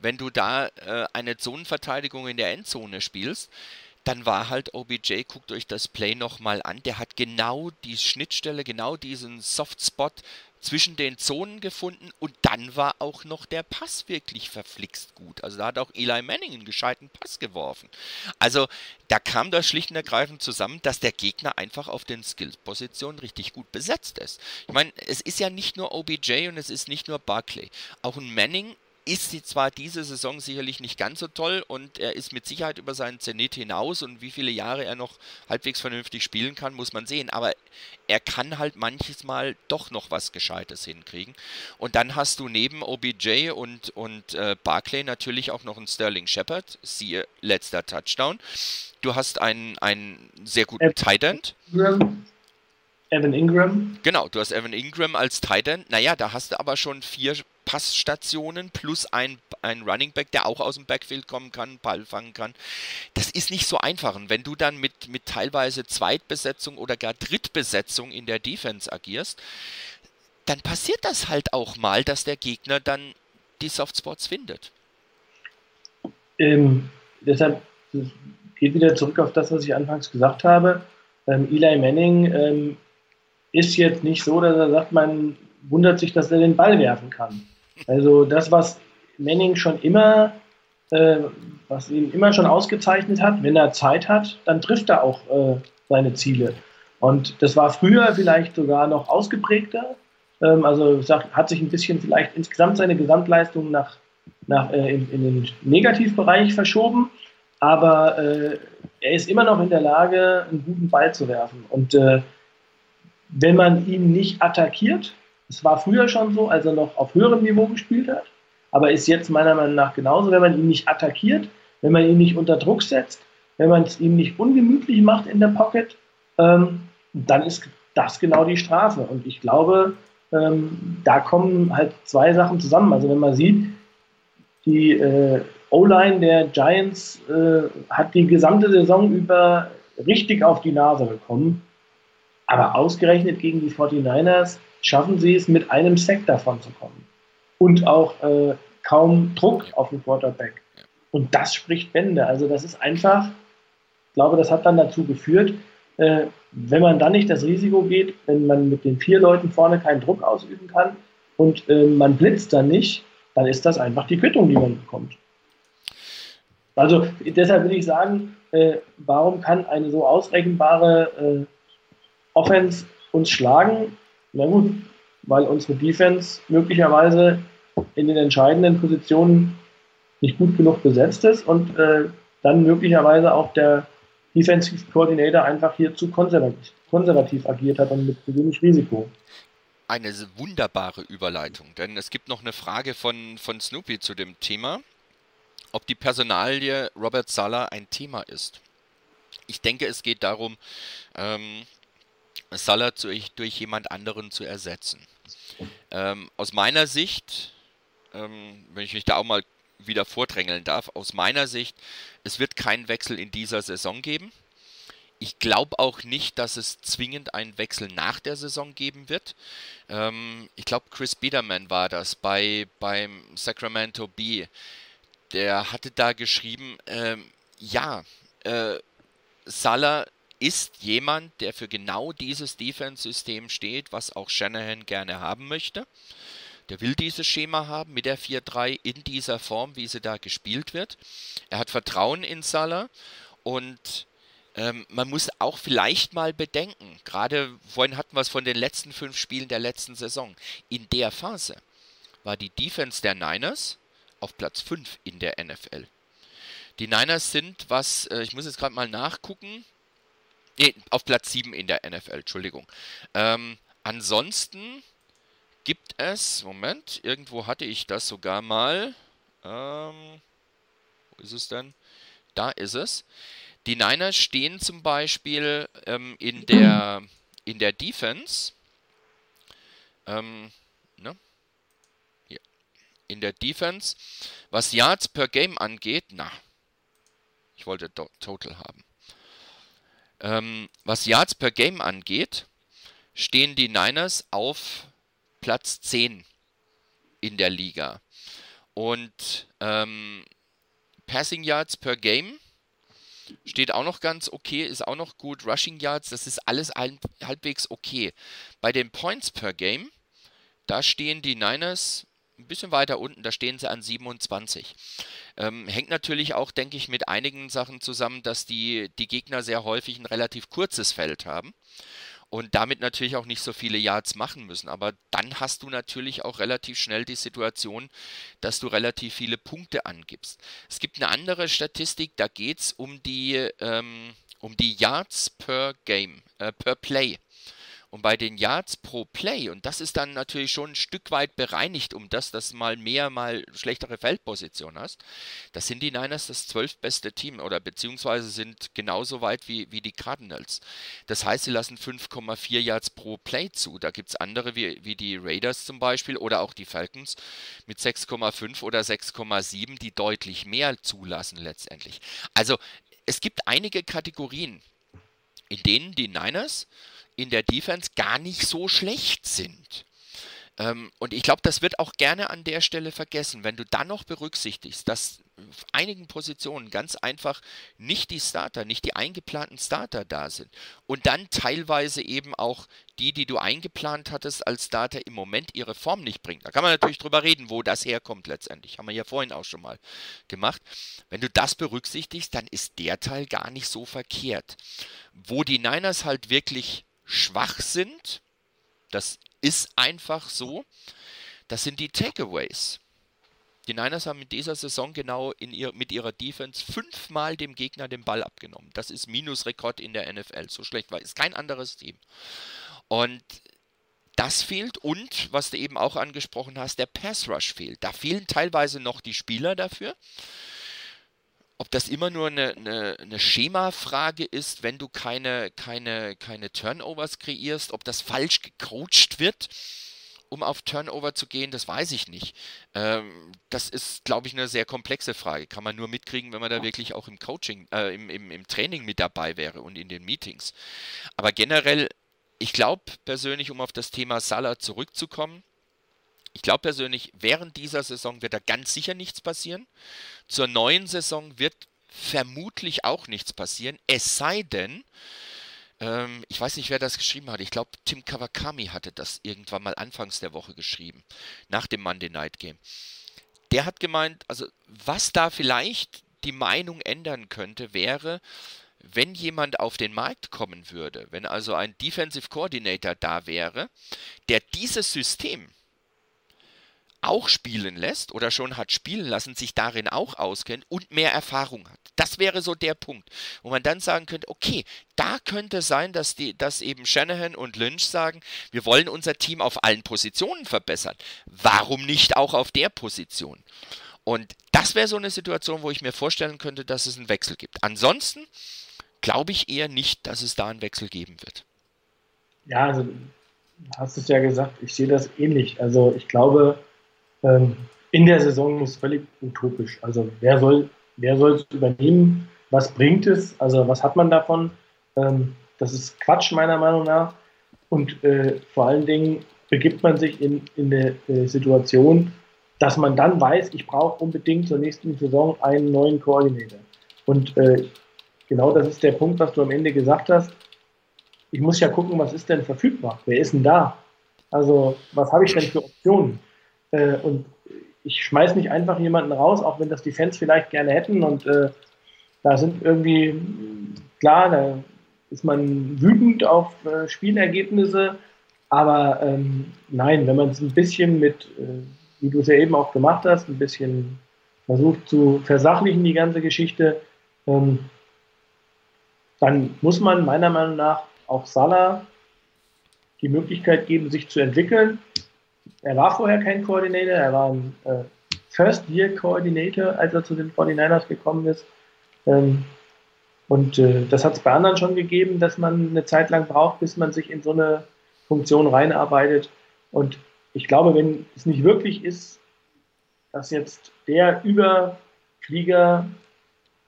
wenn du da äh, eine Zonenverteidigung in der Endzone spielst, dann war halt OBJ, guckt euch das Play nochmal an, der hat genau die Schnittstelle, genau diesen Softspot zwischen den Zonen gefunden und dann war auch noch der Pass wirklich verflixt gut. Also da hat auch Eli Manning einen gescheiten Pass geworfen. Also da kam das schlicht und ergreifend zusammen, dass der Gegner einfach auf den Skills-Positionen richtig gut besetzt ist. Ich meine, es ist ja nicht nur OBJ und es ist nicht nur Barclay. Auch ein Manning ist sie zwar diese Saison sicherlich nicht ganz so toll und er ist mit Sicherheit über seinen Zenit hinaus und wie viele Jahre er noch halbwegs vernünftig spielen kann, muss man sehen. Aber er kann halt manches Mal doch noch was Gescheites hinkriegen. Und dann hast du neben OBJ und, und äh, Barclay natürlich auch noch einen Sterling Shepard, siehe letzter Touchdown. Du hast einen, einen sehr guten Tight End. Evan Ingram. Genau, du hast Evan Ingram als Tight End. Naja, da hast du aber schon vier Passstationen plus ein, ein Running Back, der auch aus dem Backfield kommen kann, Ball fangen kann. Das ist nicht so einfach. Und wenn du dann mit, mit teilweise Zweitbesetzung oder gar Drittbesetzung in der Defense agierst, dann passiert das halt auch mal, dass der Gegner dann die Softspots findet. Ähm, deshalb geht wieder zurück auf das, was ich anfangs gesagt habe. Ähm, Eli Manning ähm, ist jetzt nicht so, dass er sagt, man wundert sich, dass er den Ball werfen kann. Also das, was Manning schon immer, äh, was ihn immer schon ausgezeichnet hat, wenn er Zeit hat, dann trifft er auch äh, seine Ziele. Und das war früher vielleicht sogar noch ausgeprägter. Ähm, also hat sich ein bisschen vielleicht insgesamt seine Gesamtleistung nach, nach, äh, in, in, den Negativbereich verschoben. Aber äh, er ist immer noch in der Lage, einen guten Ball zu werfen. Und äh, wenn man ihn nicht attackiert, es war früher schon so, als er noch auf höherem Niveau gespielt hat, aber ist jetzt meiner Meinung nach genauso, wenn man ihn nicht attackiert, wenn man ihn nicht unter Druck setzt, wenn man es ihm nicht ungemütlich macht in der Pocket, ähm, dann, ist, das genau die Strafe. Und ich glaube, ähm, da kommen halt zwei Sachen zusammen. Also wenn man sieht, die äh, O-Line der Giants äh, hat die gesamte Saison über richtig auf die Nase bekommen. Aber ausgerechnet gegen die 49ers schaffen sie es, mit einem Sack davon zu kommen. Und auch äh, kaum Druck auf den Quarterback. Und das spricht Bände. Also das ist einfach, ich glaube, das hat dann dazu geführt, äh, wenn man dann nicht das Risiko geht, wenn man mit den vier Leuten vorne keinen Druck ausüben kann und äh, man blitzt dann nicht, dann ist das einfach die Quittung, die man bekommt. Also deshalb will ich sagen, äh, warum kann eine so ausrechenbare äh, Offense uns schlagen? Na gut, weil unsere Defense möglicherweise in den entscheidenden Positionen nicht gut genug besetzt ist und äh, dann möglicherweise auch der Defensive Coordinator einfach hier zu konservativ, konservativ agiert hat und mit zu wenig Risiko. Eine wunderbare Überleitung, denn es gibt noch eine Frage von, von Snoopy zu dem Thema, ob die Personalie Robert Sala ein Thema ist. Ich denke, es geht darum, ähm, Salah durch, durch jemand anderen zu ersetzen. Ähm, aus meiner Sicht, ähm, wenn ich mich da auch mal wieder vordrängeln darf, aus meiner Sicht, es wird keinen Wechsel in dieser Saison geben. Ich glaube auch nicht, dass es zwingend einen Wechsel nach der Saison geben wird. Ähm, ich glaube, Chris Biederman war das bei, beim Sacramento Bee. Der hatte da geschrieben, ähm, ja, äh, Salah ist jemand, der für genau dieses Defense-System steht, was auch Shanahan gerne haben möchte. Der will dieses Schema haben mit der 4-3 in dieser Form, wie sie da gespielt wird. Er hat Vertrauen in Salah und ähm, man muss auch vielleicht mal bedenken, gerade vorhin hatten wir es von den letzten fünf Spielen der letzten Saison. In der Phase war die Defense der Niners auf Platz 5 in der NFL. Die Niners sind, was, äh, ich muss jetzt gerade mal nachgucken, nee, auf Platz 7 in der NFL, Entschuldigung. Ähm, ansonsten gibt es, Moment, irgendwo hatte ich das sogar mal. Ähm, wo ist es denn? Da ist es. Die Niners stehen zum Beispiel ähm, in, der, in der Defense. Ähm, ne? ja. In der Defense. Was Yards per Game angeht, na, ich wollte Total haben. Ähm, was Yards per Game angeht, stehen die Niners auf Platz 10 in der Liga. Und ähm, Passing Yards per Game steht auch noch ganz okay, ist auch noch gut. Rushing Yards, das ist alles halbwegs okay. Bei den Points per Game, da stehen die Niners ein bisschen weiter unten, da stehen sie an 27. Ähm, hängt natürlich auch, denke ich, mit einigen Sachen zusammen, dass die, die Gegner sehr häufig ein relativ kurzes Feld haben und damit natürlich auch nicht so viele Yards machen müssen. Aber dann hast du natürlich auch relativ schnell die Situation, dass du relativ viele Punkte angibst. Es gibt eine andere Statistik, da geht es um die, ähm, um die Yards per Game, äh, per Play. Und bei den Yards pro Play, und das ist dann natürlich schon ein Stück weit bereinigt, um das, dass mal mehr, mal schlechtere Feldposition hast, das sind die Niners das zwölfbeste Team oder beziehungsweise sind genauso weit wie, wie die Cardinals. Das heißt, sie lassen 5,4 Yards pro Play zu. Da gibt es andere wie, wie die Raiders zum Beispiel oder auch die Falcons mit 6,5 oder 6,7, die deutlich mehr zulassen letztendlich. Also es gibt einige Kategorien, in denen die Niners in der Defense gar nicht so schlecht sind. Ähm, und ich glaube, das wird auch gerne an der Stelle vergessen, wenn du dann noch berücksichtigst, dass auf einigen Positionen ganz einfach nicht die Starter, nicht die eingeplanten Starter da sind. Und dann teilweise eben auch die, die du eingeplant hattest als Starter im Moment ihre Form nicht bringen. Da kann man natürlich drüber reden, wo das herkommt letztendlich. Haben wir ja vorhin auch schon mal gemacht. Wenn du das berücksichtigst, dann ist der Teil gar nicht so verkehrt. Wo die Niners halt wirklich schwach sind, das ist einfach so, das sind die Takeaways. Die Niners haben in dieser Saison genau ihr, mit ihrer Defense fünfmal dem Gegner den Ball abgenommen. Das ist Minusrekord in der NFL. So schlecht war es kein anderes Team. Und das fehlt und, was du eben auch angesprochen hast, der Pass Rush fehlt. Da fehlen teilweise noch die Spieler dafür. Ob das immer nur eine, eine, eine Schemafrage ist, wenn du keine, keine, keine Turnovers kreierst, ob das falsch gecoacht wird, um auf Turnover zu gehen, das weiß ich nicht. Ähm, das ist, glaube ich, eine sehr komplexe Frage. Kann man nur mitkriegen, wenn man da wirklich auch im Coaching, äh, im, im, im Training mit dabei wäre und in den Meetings. Aber generell, ich glaube persönlich, um auf das Thema Salah zurückzukommen, ich glaube persönlich, während dieser Saison wird da ganz sicher nichts passieren. Zur neuen Saison wird vermutlich auch nichts passieren, es sei denn, ähm, ich weiß nicht, wer das geschrieben hat. Ich glaube, Tim Kawakami hatte das irgendwann mal anfangs der Woche geschrieben, nach dem Monday Night Game. Der hat gemeint, also was da vielleicht die Meinung ändern könnte, wäre, wenn jemand auf den Markt kommen würde, wenn also ein Defensive Coordinator da wäre, der dieses System auch spielen lässt oder schon hat spielen lassen, sich darin auch auskennt und mehr Erfahrung hat. Das wäre so der Punkt, wo man dann sagen könnte, okay, da könnte sein, dass, die, dass eben Shanahan und Lynch sagen, wir wollen unser Team auf allen Positionen verbessern. Warum nicht auch auf der Position? Und das wäre so eine Situation, wo ich mir vorstellen könnte, dass es einen Wechsel gibt. Ansonsten glaube ich eher nicht, dass es da einen Wechsel geben wird. Ja, also hast es ja gesagt, ich sehe das ähnlich. Also ich glaube, ähm, in der Saison ist völlig utopisch. Also wer soll, wer soll es übernehmen? Was bringt es? Also was hat man davon? Ähm, das ist Quatsch meiner Meinung nach. Und äh, vor allen Dingen begibt man sich in, in eine äh, Situation, dass man dann weiß, ich brauche unbedingt zur nächsten Saison einen neuen Koordinator. Und äh, genau das ist der Punkt, was du am Ende gesagt hast. Ich muss ja gucken, was ist denn verfügbar? Wer ist denn da? Also, was habe ich denn für Optionen? Äh, und ich schmeiß nicht einfach jemanden raus, auch wenn das die Fans vielleicht gerne hätten. Und äh, da sind irgendwie, klar, da ist man wütend auf äh, Spielergebnisse. Aber ähm, nein, wenn man es ein bisschen mit, äh, wie du es ja eben auch gemacht hast, ein bisschen versucht zu versachlichen, die ganze Geschichte, ähm, dann muss man meiner Meinung nach auch Salah die Möglichkeit geben, sich zu entwickeln. Er war vorher kein Koordinator, er war ein äh, First-Year-Coordinator, als er zu den 49ers gekommen ist. Ähm, und äh, das hat es bei anderen schon gegeben, dass man eine Zeit lang braucht, bis man sich in so eine Funktion reinarbeitet. Und ich glaube, wenn es nicht wirklich ist, dass jetzt der Überflieger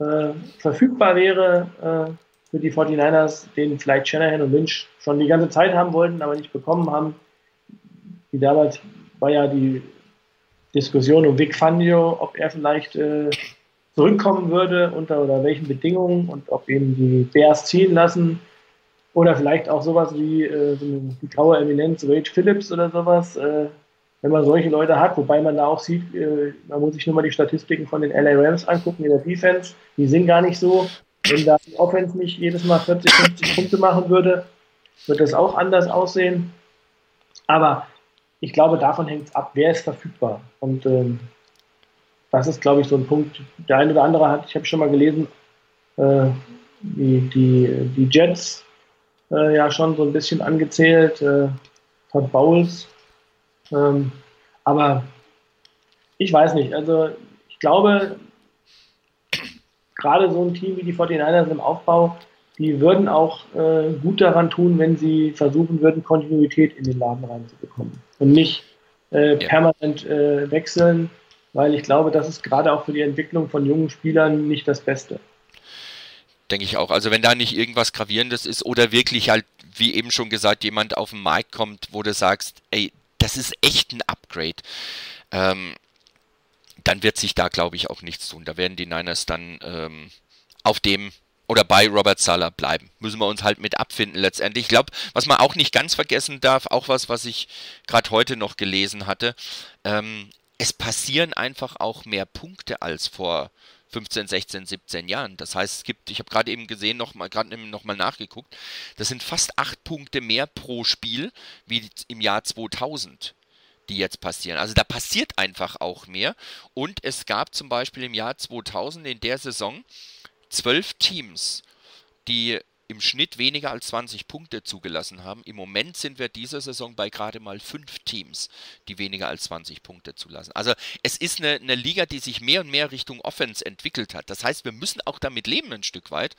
äh, verfügbar wäre äh, für die 49ers, den vielleicht Shanahan und Lynch schon die ganze Zeit haben wollten, aber nicht bekommen haben, wie damals war ja die Diskussion um Vic Fangio, ob er vielleicht äh, zurückkommen würde unter oder welchen Bedingungen und ob ihn die Bears ziehen lassen. Oder vielleicht auch sowas wie äh, so eine, die graue Eminenz Wade Phillips oder sowas, äh, wenn man solche Leute hat, wobei man da auch sieht, äh, man muss sich nur mal die Statistiken von den LA Rams angucken in der Defense, die sind gar nicht so. Wenn da die Offense nicht jedes Mal 40, 50 Punkte machen würde, wird das auch anders aussehen. Aber ich glaube, davon hängt es ab, wer ist verfügbar. Und ähm, das ist, glaube ich, so ein Punkt. Der eine oder andere hat, ich habe schon mal gelesen, äh, die, die, die Jets äh, ja schon so ein bisschen angezählt, äh, Todd Bowles. Ähm, aber ich weiß nicht, also ich glaube, gerade so ein Team wie die 49ers im Aufbau, die würden auch äh, gut daran tun, wenn sie versuchen würden, Kontinuität in den Laden reinzubekommen und nicht äh, ja. permanent äh, wechseln, weil ich glaube, das ist gerade auch für die Entwicklung von jungen Spielern nicht das Beste. Denke ich auch. Also wenn da nicht irgendwas Gravierendes ist oder wirklich halt, wie eben schon gesagt, jemand auf den Markt kommt, wo du sagst, ey, das ist echt ein Upgrade, ähm, dann wird sich da, glaube ich, auch nichts tun. Da werden die Niners dann ähm, auf dem oder bei Robert Sala bleiben. Müssen wir uns halt mit abfinden letztendlich. Ich glaube, was man auch nicht ganz vergessen darf, auch was, was ich gerade heute noch gelesen hatte, ähm, es passieren einfach auch mehr Punkte als vor 15, 16, 17 Jahren. Das heißt, es gibt, ich habe gerade eben gesehen, noch mal, gerade noch mal nachgeguckt, das sind fast acht Punkte mehr pro Spiel wie im Jahr 2000 die jetzt passieren. Also da passiert einfach auch mehr. Und es gab zum Beispiel im Jahr 2000 in der Saison zwölf Teams, die im Schnitt weniger als 20 Punkte zugelassen haben. Im Moment sind wir diese Saison bei gerade mal fünf Teams, die weniger als 20 Punkte zulassen. Also es ist eine, eine Liga, die sich mehr und mehr Richtung Offense entwickelt hat. Das heißt, wir müssen auch damit leben ein Stück weit,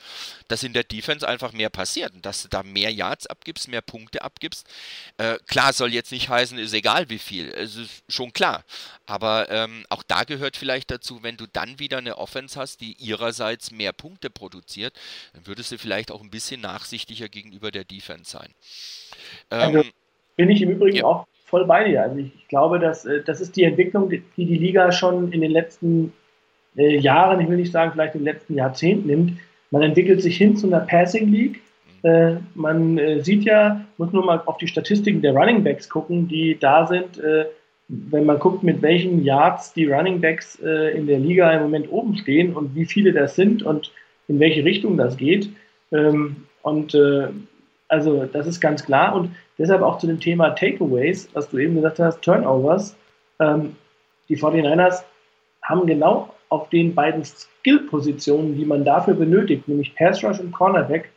dass in der Defense einfach mehr passiert und dass du da mehr Yards abgibst, mehr Punkte abgibst. Äh, klar, soll jetzt nicht heißen, ist egal wie viel. Es ist schon klar. Aber ähm, auch da gehört vielleicht dazu, wenn du dann wieder eine Offense hast, die ihrerseits mehr Punkte produziert, dann würdest du vielleicht auch ein bisschen nachsichtiger gegenüber der Defense sein. Ähm, also bin ich im Übrigen ja. auch voll bei dir. Also ich glaube, dass, äh, das ist die Entwicklung, die die Liga schon in den letzten äh, Jahren, ich will nicht sagen vielleicht in den letzten Jahrzehnten nimmt. Man entwickelt sich hin zu einer Passing League. Mhm. Äh, man äh, sieht ja, muss nur mal auf die Statistiken der Running Backs gucken, die da sind. Äh, wenn man guckt, mit welchen Yards die Running Backs äh, in der Liga im Moment oben stehen und wie viele das sind und in welche Richtung das geht. Ähm, und äh, also das ist ganz klar. Und deshalb auch zu dem Thema Takeaways, was du eben gesagt hast, Turnovers. Ähm, die 49ers haben genau auf den beiden Skill-Positionen, die man dafür benötigt, nämlich Pass Rush und Cornerback,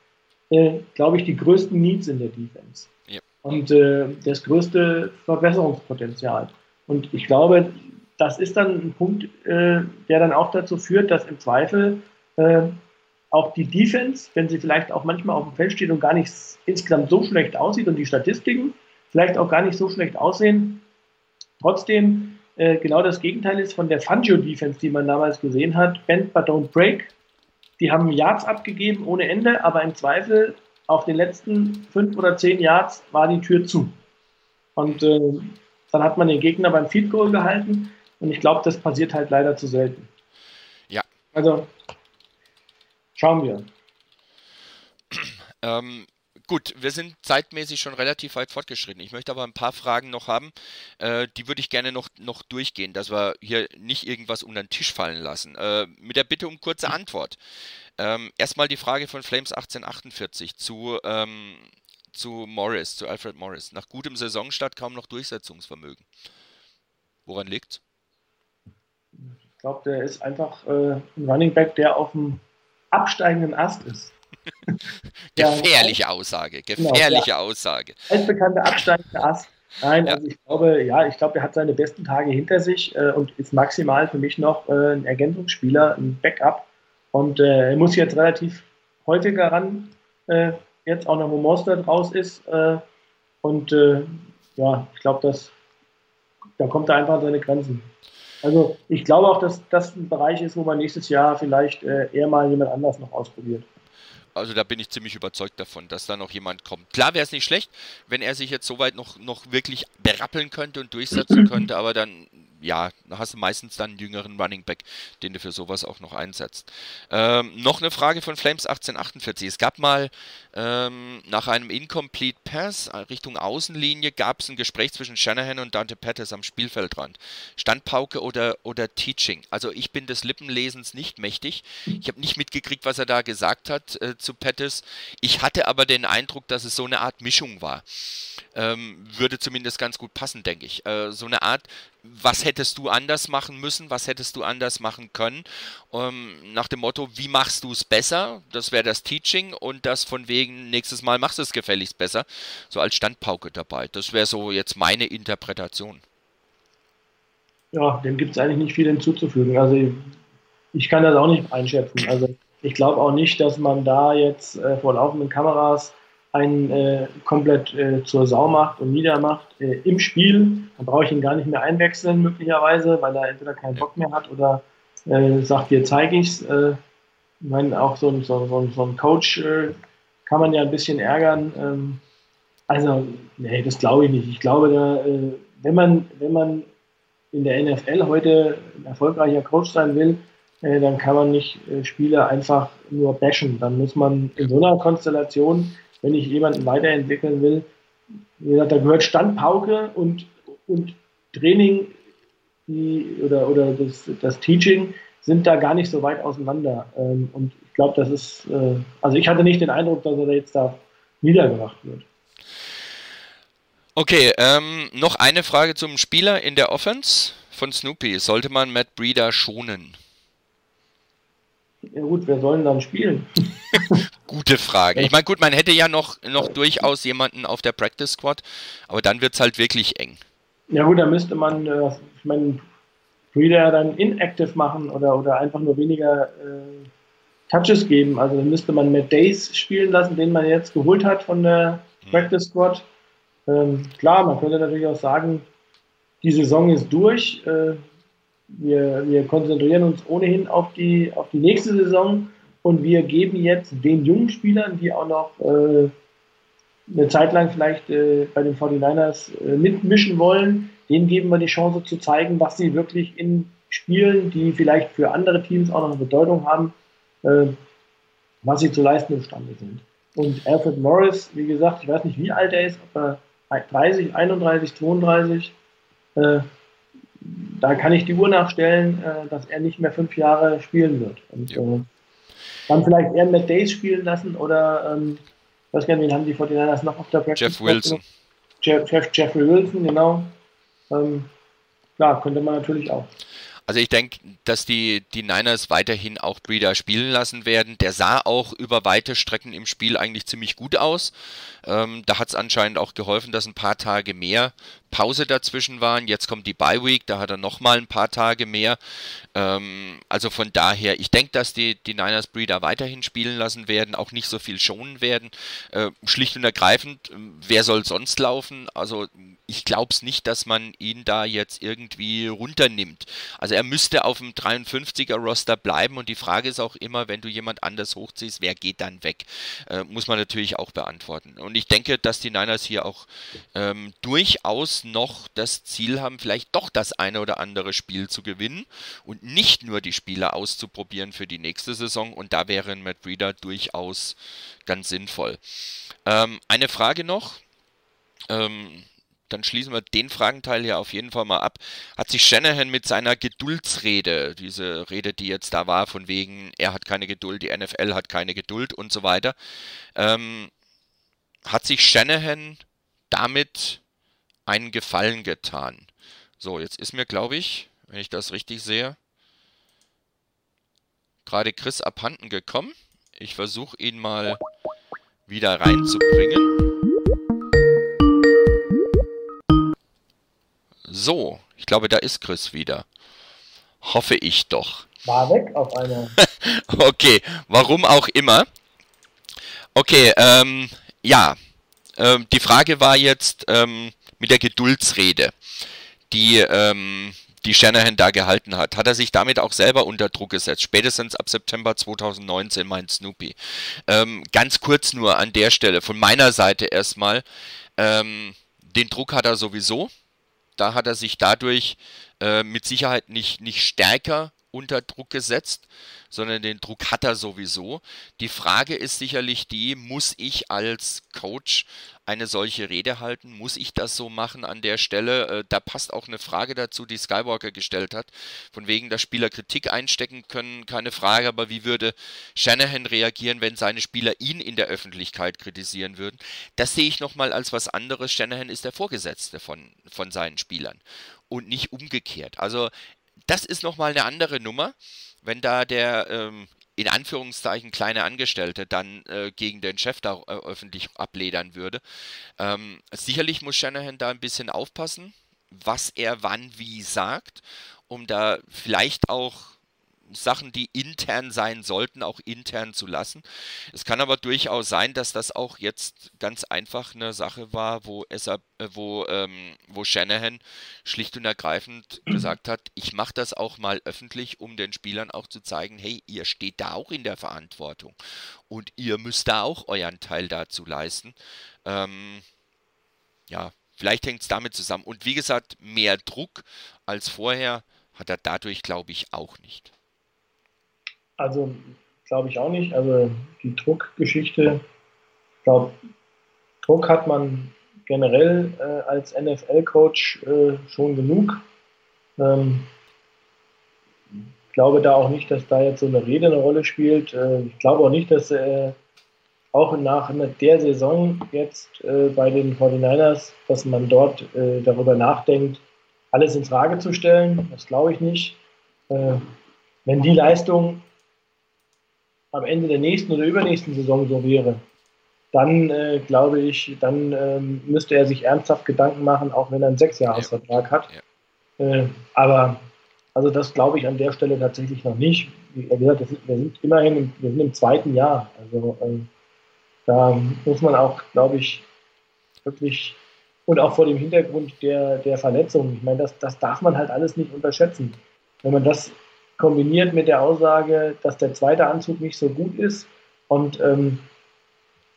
äh, glaube ich, die größten Needs in der Defense. Ja. Und äh, das größte Verbesserungspotenzial. Und ich glaube, das ist dann ein Punkt, äh, der dann auch dazu führt, dass im Zweifel äh, auch die Defense, wenn sie vielleicht auch manchmal auf dem Feld steht und gar nicht insgesamt so schlecht aussieht und die Statistiken vielleicht auch gar nicht so schlecht aussehen, trotzdem äh, genau das Gegenteil ist von der Fangio-Defense, die man damals gesehen hat. Bend but don't break. Die haben Yards abgegeben ohne Ende, aber im Zweifel auf den letzten fünf oder zehn Yards war die Tür zu. Und äh, dann hat man den Gegner beim Feed Goal gehalten und ich glaube, das passiert halt leider zu selten. Ja. Also Schauen wir. [clears throat] Ähm, gut, wir sind zeitmäßig schon relativ weit fortgeschritten. Ich möchte aber ein paar Fragen noch haben. Äh, die würde ich gerne noch, noch durchgehen, dass wir hier nicht irgendwas unter den Tisch fallen lassen. Äh, mit der Bitte um kurze Antwort. Ähm, erstmal die Frage von Flames 1848 zu, ähm, zu Morris, zu Alfred Morris. Nach gutem Saisonstart kaum noch Durchsetzungsvermögen. Woran liegt's? Ich glaube, der ist einfach äh, ein Running Back, der auf dem absteigenden Ast ist. [laughs] gefährliche Aussage, genau, gefährliche genau, Aussage. Als bekannter absteigender Ast. Nein, ja. also ich glaube, ja, ich glaube, er hat seine besten Tage hinter sich äh, und ist maximal für mich noch äh, ein Ergänzungsspieler, ein Backup. Und äh, er muss jetzt relativ häufiger ran, äh, jetzt auch noch, wo Mostert raus ist. Äh, und äh, ja, ich glaube, dass da kommt er einfach an seine Grenzen. Also ich glaube auch, dass das ein Bereich ist, wo man nächstes Jahr vielleicht äh, eher mal jemand anders noch ausprobiert. Also da bin ich ziemlich überzeugt davon, dass da noch jemand kommt. Klar wäre es nicht schlecht, wenn er sich jetzt soweit noch, noch wirklich berappeln könnte und durchsetzen [clears throat] könnte, aber dann ja, hast du meistens dann einen jüngeren Running Back, den du für sowas auch noch einsetzt. Ähm, noch eine Frage von Flames 1848. Es gab mal ähm, nach einem Incomplete Pass Richtung Außenlinie gab es ein Gespräch zwischen Shanahan und Dante Pettis am Spielfeldrand. Standpauke oder, oder Teaching? Also ich bin des Lippenlesens nicht mächtig. Ich habe nicht mitgekriegt, was er da gesagt hat äh, zu Pettis. Ich hatte aber den Eindruck, dass es so eine Art Mischung war. Ähm, würde zumindest ganz gut passen, denke ich. Äh, so eine Art was hättest du anders machen müssen, was hättest du anders machen können, ähm, nach dem Motto, wie machst du es besser, das wäre das Teaching und das von wegen, nächstes Mal machst du es gefälligst besser, so als Standpauke dabei. Das wäre so jetzt meine Interpretation. Ja, dem gibt es eigentlich nicht viel hinzuzufügen. Also ich kann das auch nicht einschätzen. Also ich glaube auch nicht, dass man da jetzt äh, vor laufenden Kameras einen äh, komplett äh, zur Sau macht und niedermacht äh, im Spiel. Dann brauche ich ihn gar nicht mehr einwechseln, möglicherweise, weil er entweder keinen Bock mehr hat oder äh, sagt, dir zeige ich's. Äh, ich meine, auch so, so, so, so ein Coach äh, kann man ja ein bisschen ärgern. Ähm, also, nee, das glaube ich nicht. Ich glaube, da, wenn, man, wenn man in der NFL heute ein erfolgreicher Coach sein will, dann kann man nicht Spieler einfach nur bashen. Dann muss man in so einer Konstellation wenn ich jemanden weiterentwickeln will. Wie gesagt, da gehört Standpauke und, und Training die, oder, oder das, das Teaching sind da gar nicht so weit auseinander. Ähm, und ich glaube, das ist, äh, also ich hatte nicht den Eindruck, dass er jetzt da niedergebracht wird. Okay, ähm, noch eine Frage zum Spieler in der Offense von Snoopy. Sollte man Matt Breeder schonen? Ja gut, wer soll denn dann spielen? [laughs] Gute Frage. Ich meine, gut, man hätte ja noch, noch durchaus jemanden auf der Practice Squad, aber dann wird es halt wirklich eng. Ja gut, da müsste man, äh, ich meine, Breeder dann inactive machen oder, oder einfach nur weniger äh, Touches geben. Also dann müsste man Matt Days spielen lassen, den man jetzt geholt hat von der hm. Practice Squad. Ähm, klar, man könnte natürlich auch sagen, die Saison ist durch. Äh, wir, wir konzentrieren uns ohnehin auf die, auf die nächste Saison und wir geben jetzt den jungen Spielern, die auch noch äh, eine Zeit lang vielleicht äh, bei den 49ers äh, mitmischen wollen, denen geben wir die Chance zu zeigen, was sie wirklich in Spielen, die vielleicht für andere Teams auch noch eine Bedeutung haben, äh, was sie zu leisten imstande sind. Und Alfred Morris, wie gesagt, ich weiß nicht, wie alt er ist, ob er 30, 31, 32, äh, da kann ich die Uhr nachstellen, äh, dass er nicht mehr fünf Jahre spielen wird. Und ja. Dann vielleicht eher Matt Days spielen lassen oder, ähm, ich weiß gar nicht, wen haben die 49ers noch auf der Practice Jeff Wilson. Jeff, Jeff, Jeffrey Wilson, genau. Ähm, klar, könnte man natürlich auch. Also ich denke, dass die, die Niners weiterhin auch Breeder spielen lassen werden. Der sah auch über weite Strecken im Spiel eigentlich ziemlich gut aus. Ähm, da hat es anscheinend auch geholfen, dass ein paar Tage mehr Pause dazwischen waren. Jetzt kommt die Bye Week, da hat er nochmal ein paar Tage mehr. Ähm, also von daher, ich denke, dass die, die Niners Breeder weiterhin spielen lassen werden, auch nicht so viel schonen werden. Äh, schlicht und ergreifend, wer soll sonst laufen? Also ich glaube es nicht, dass man ihn da jetzt irgendwie runternimmt. Also er müsste auf dem 53er Roster bleiben und die Frage ist auch immer, wenn du jemand anders hochziehst, wer geht dann weg? Äh, muss man natürlich auch beantworten. Und ich denke, dass die Niners hier auch ähm, durchaus noch das Ziel haben, vielleicht doch das eine oder andere Spiel zu gewinnen und nicht nur die Spieler auszuprobieren für die nächste Saison. Und da wäre ein Matt Breeder durchaus ganz sinnvoll. Ähm, eine Frage noch. Ähm, dann schließen wir den Fragenteil hier auf jeden Fall mal ab. Hat sich Shanahan mit seiner Geduldsrede, diese Rede, die jetzt da war, von wegen, er hat keine Geduld, die NFL hat keine Geduld und so weiter, ähm, hat sich Shanahan damit einen Gefallen getan? So, jetzt ist mir, glaube ich, wenn ich das richtig sehe, gerade Chris abhanden gekommen. Ich versuche ihn mal wieder reinzubringen. So, ich glaube, da ist Chris wieder. Hoffe ich doch. War weg auf einmal. [laughs] okay, warum auch immer. Okay, ähm, ja. Ähm, die Frage war jetzt ähm, mit der Geduldsrede, die, ähm, die Shanahan da gehalten hat. Hat er sich damit auch selber unter Druck gesetzt? Spätestens ab September 2019, meint Snoopy. Ähm, ganz kurz nur an der Stelle, von meiner Seite erstmal. Ähm, den Druck hat er sowieso da hat er sich dadurch äh, mit Sicherheit nicht, nicht stärker unter Druck gesetzt, sondern den Druck hat er sowieso. Die Frage ist sicherlich die, muss ich als Coach eine solche Rede halten? Muss ich das so machen an der Stelle? Äh, da passt auch eine Frage dazu, die Skywalker gestellt hat, von wegen, dass Spieler Kritik einstecken können, keine Frage, aber wie würde Shanahan reagieren, wenn seine Spieler ihn in der Öffentlichkeit kritisieren würden? Das sehe ich nochmal als was anderes. Shanahan ist der Vorgesetzte von, von seinen Spielern und nicht umgekehrt. Also das ist nochmal eine andere Nummer wenn da der ähm, in Anführungszeichen kleine Angestellte dann äh, gegen den Chef da äh, öffentlich abledern würde. Ähm, sicherlich muss Shanahan da ein bisschen aufpassen, was er wann wie sagt, um da vielleicht auch Sachen, die intern sein sollten, auch intern zu lassen. Es kann aber durchaus sein, dass das auch jetzt ganz einfach eine Sache war, wo, SAP, äh, wo, ähm, wo Shanahan schlicht und ergreifend [clears throat] gesagt hat, ich mache das auch mal öffentlich, um den Spielern auch zu zeigen, hey, ihr steht da auch in der Verantwortung und ihr müsst da auch euren Teil dazu leisten. Ähm, ja, vielleicht hängt es damit zusammen. Und wie gesagt, mehr Druck als vorher hat er dadurch, glaube ich, auch nicht. Also glaube ich auch nicht. Also die Druckgeschichte, ich glaube, Druck hat man generell äh, als NFL-Coach äh, schon genug. Ähm, ich glaube da auch nicht, dass da jetzt so eine Rede eine Rolle spielt. Äh, ich glaube auch nicht, dass äh, auch nach der Saison jetzt äh, bei den 49ers, dass man dort äh, darüber nachdenkt, alles in Frage zu stellen. Das glaube ich nicht. wenn die Leistung am Ende der nächsten oder übernächsten Saison so wäre, dann äh, glaube ich, dann ähm, müsste er sich ernsthaft Gedanken machen, auch wenn er einen Sechsjahresvertrag hat. Ja. Äh, aber also das glaube ich an der Stelle tatsächlich noch nicht. Wie gesagt, wir sind immerhin im, wir sind im zweiten Jahr. Also ähm, da muss man auch, glaube ich, wirklich und auch vor dem Hintergrund der, der Verletzung. Ich meine, das, das darf man halt alles nicht unterschätzen. Wenn man das kombiniert mit der Aussage, dass der zweite Anzug nicht so gut ist und ähm,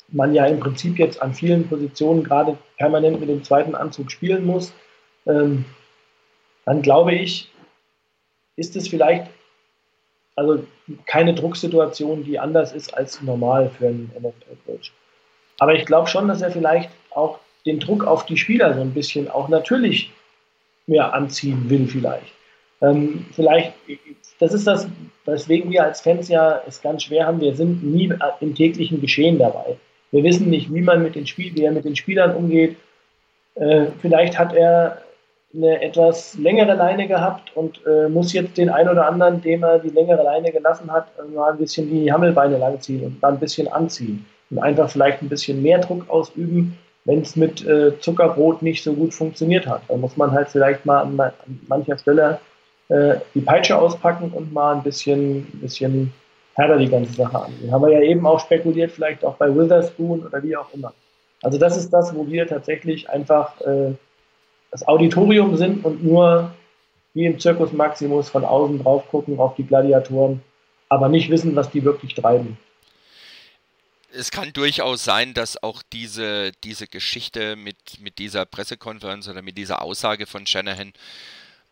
man ja im Prinzip jetzt an vielen Positionen gerade permanent mit dem zweiten Anzug spielen muss, ähm, dann glaube ich, ist es vielleicht also keine Drucksituation, die anders ist als normal für einen NFL-Coach. Aber ich glaube schon, dass er vielleicht auch den Druck auf die Spieler so ein bisschen auch natürlich mehr anziehen will, vielleicht. Ähm, vielleicht, das ist das, weswegen wir als Fans ja es ganz schwer haben. Wir sind nie im täglichen Geschehen dabei. Wir wissen nicht, wie man mit den Spiel, wie er mit den Spielern umgeht. Äh, vielleicht hat er eine etwas längere Leine gehabt und äh, muss jetzt den einen oder anderen, dem er die längere Leine gelassen hat, mal ein bisschen die Hammelbeine langziehen und mal ein bisschen anziehen und einfach vielleicht ein bisschen mehr Druck ausüben, wenn es mit äh, Zuckerbrot nicht so gut funktioniert hat. Da muss man halt vielleicht mal an, an mancher Stelle äh, die Peitsche auspacken und mal ein bisschen, bisschen härter die ganze Sache an. Den haben wir ja eben auch spekuliert, vielleicht auch bei Witherspoon oder wie auch immer. Also das ist das, wo wir tatsächlich einfach äh, das Auditorium sind und nur wie im Circus Maximus von außen drauf gucken auf die Gladiatoren, aber nicht wissen, was die wirklich treiben es kann durchaus sein, dass auch diese, diese Geschichte mit, mit dieser Pressekonferenz oder mit dieser Aussage von Shanahan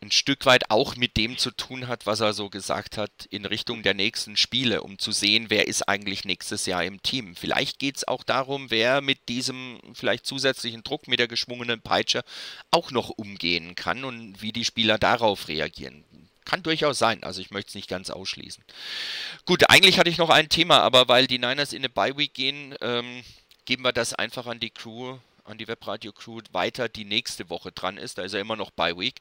ein Stück weit auch mit dem zu tun hat, was er so gesagt hat, in Richtung der nächsten Spiele, um zu sehen, wer ist eigentlich nächstes Jahr im Team. Vielleicht geht es auch darum, wer mit diesem vielleicht zusätzlichen Druck, mit der geschwungenen Peitsche auch noch umgehen kann und wie die Spieler darauf reagieren. Kann durchaus sein, also ich möchte es nicht ganz ausschließen. Gut, eigentlich hatte ich noch ein Thema, aber weil die Niners in eine Bye-Week gehen, ähm, geben wir das einfach an die Crew, an die Webradio-Crew weiter, die nächste Woche dran ist. Da ist ja immer noch Bye-Week.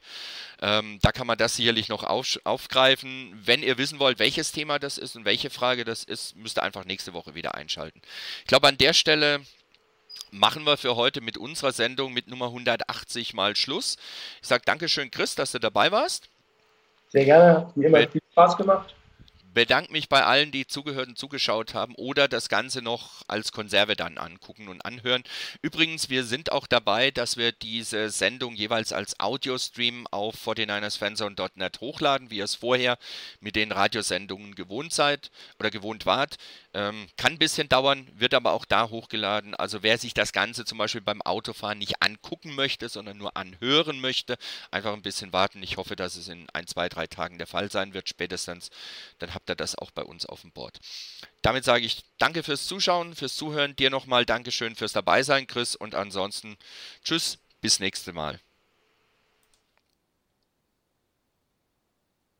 Ähm, da kann man das sicherlich noch auf, aufgreifen. Wenn ihr wissen wollt, welches Thema das ist und welche Frage das ist, müsst ihr einfach nächste Woche wieder einschalten. Ich glaube, an der Stelle machen wir für heute mit unserer Sendung mit Nummer 180 mal Schluss. Ich sage Dankeschön, Chris, dass du dabei warst. Sehr gerne, wie immer, viel Spaß gemacht bedanke mich bei allen, die zugehört und zugeschaut haben oder das Ganze noch als Konserve dann angucken und anhören. Übrigens, wir sind auch dabei, dass wir diese Sendung jeweils als Audiostream auf 49ersfanzone.net hochladen, wie ihr es vorher mit den Radiosendungen gewohnt seid oder gewohnt wart. Ähm, kann ein bisschen dauern, wird aber auch da hochgeladen. Also wer sich das Ganze zum Beispiel beim Autofahren nicht angucken möchte, sondern nur anhören möchte, einfach ein bisschen warten. Ich hoffe, dass es in ein, zwei, drei Tagen der Fall sein wird, spätestens. Dann habt ihr das auch bei uns auf dem Board. Damit sage ich danke fürs Zuschauen, fürs Zuhören. Dir nochmal Dankeschön fürs Dabeisein, Chris. Und ansonsten tschüss, bis nächste Mal.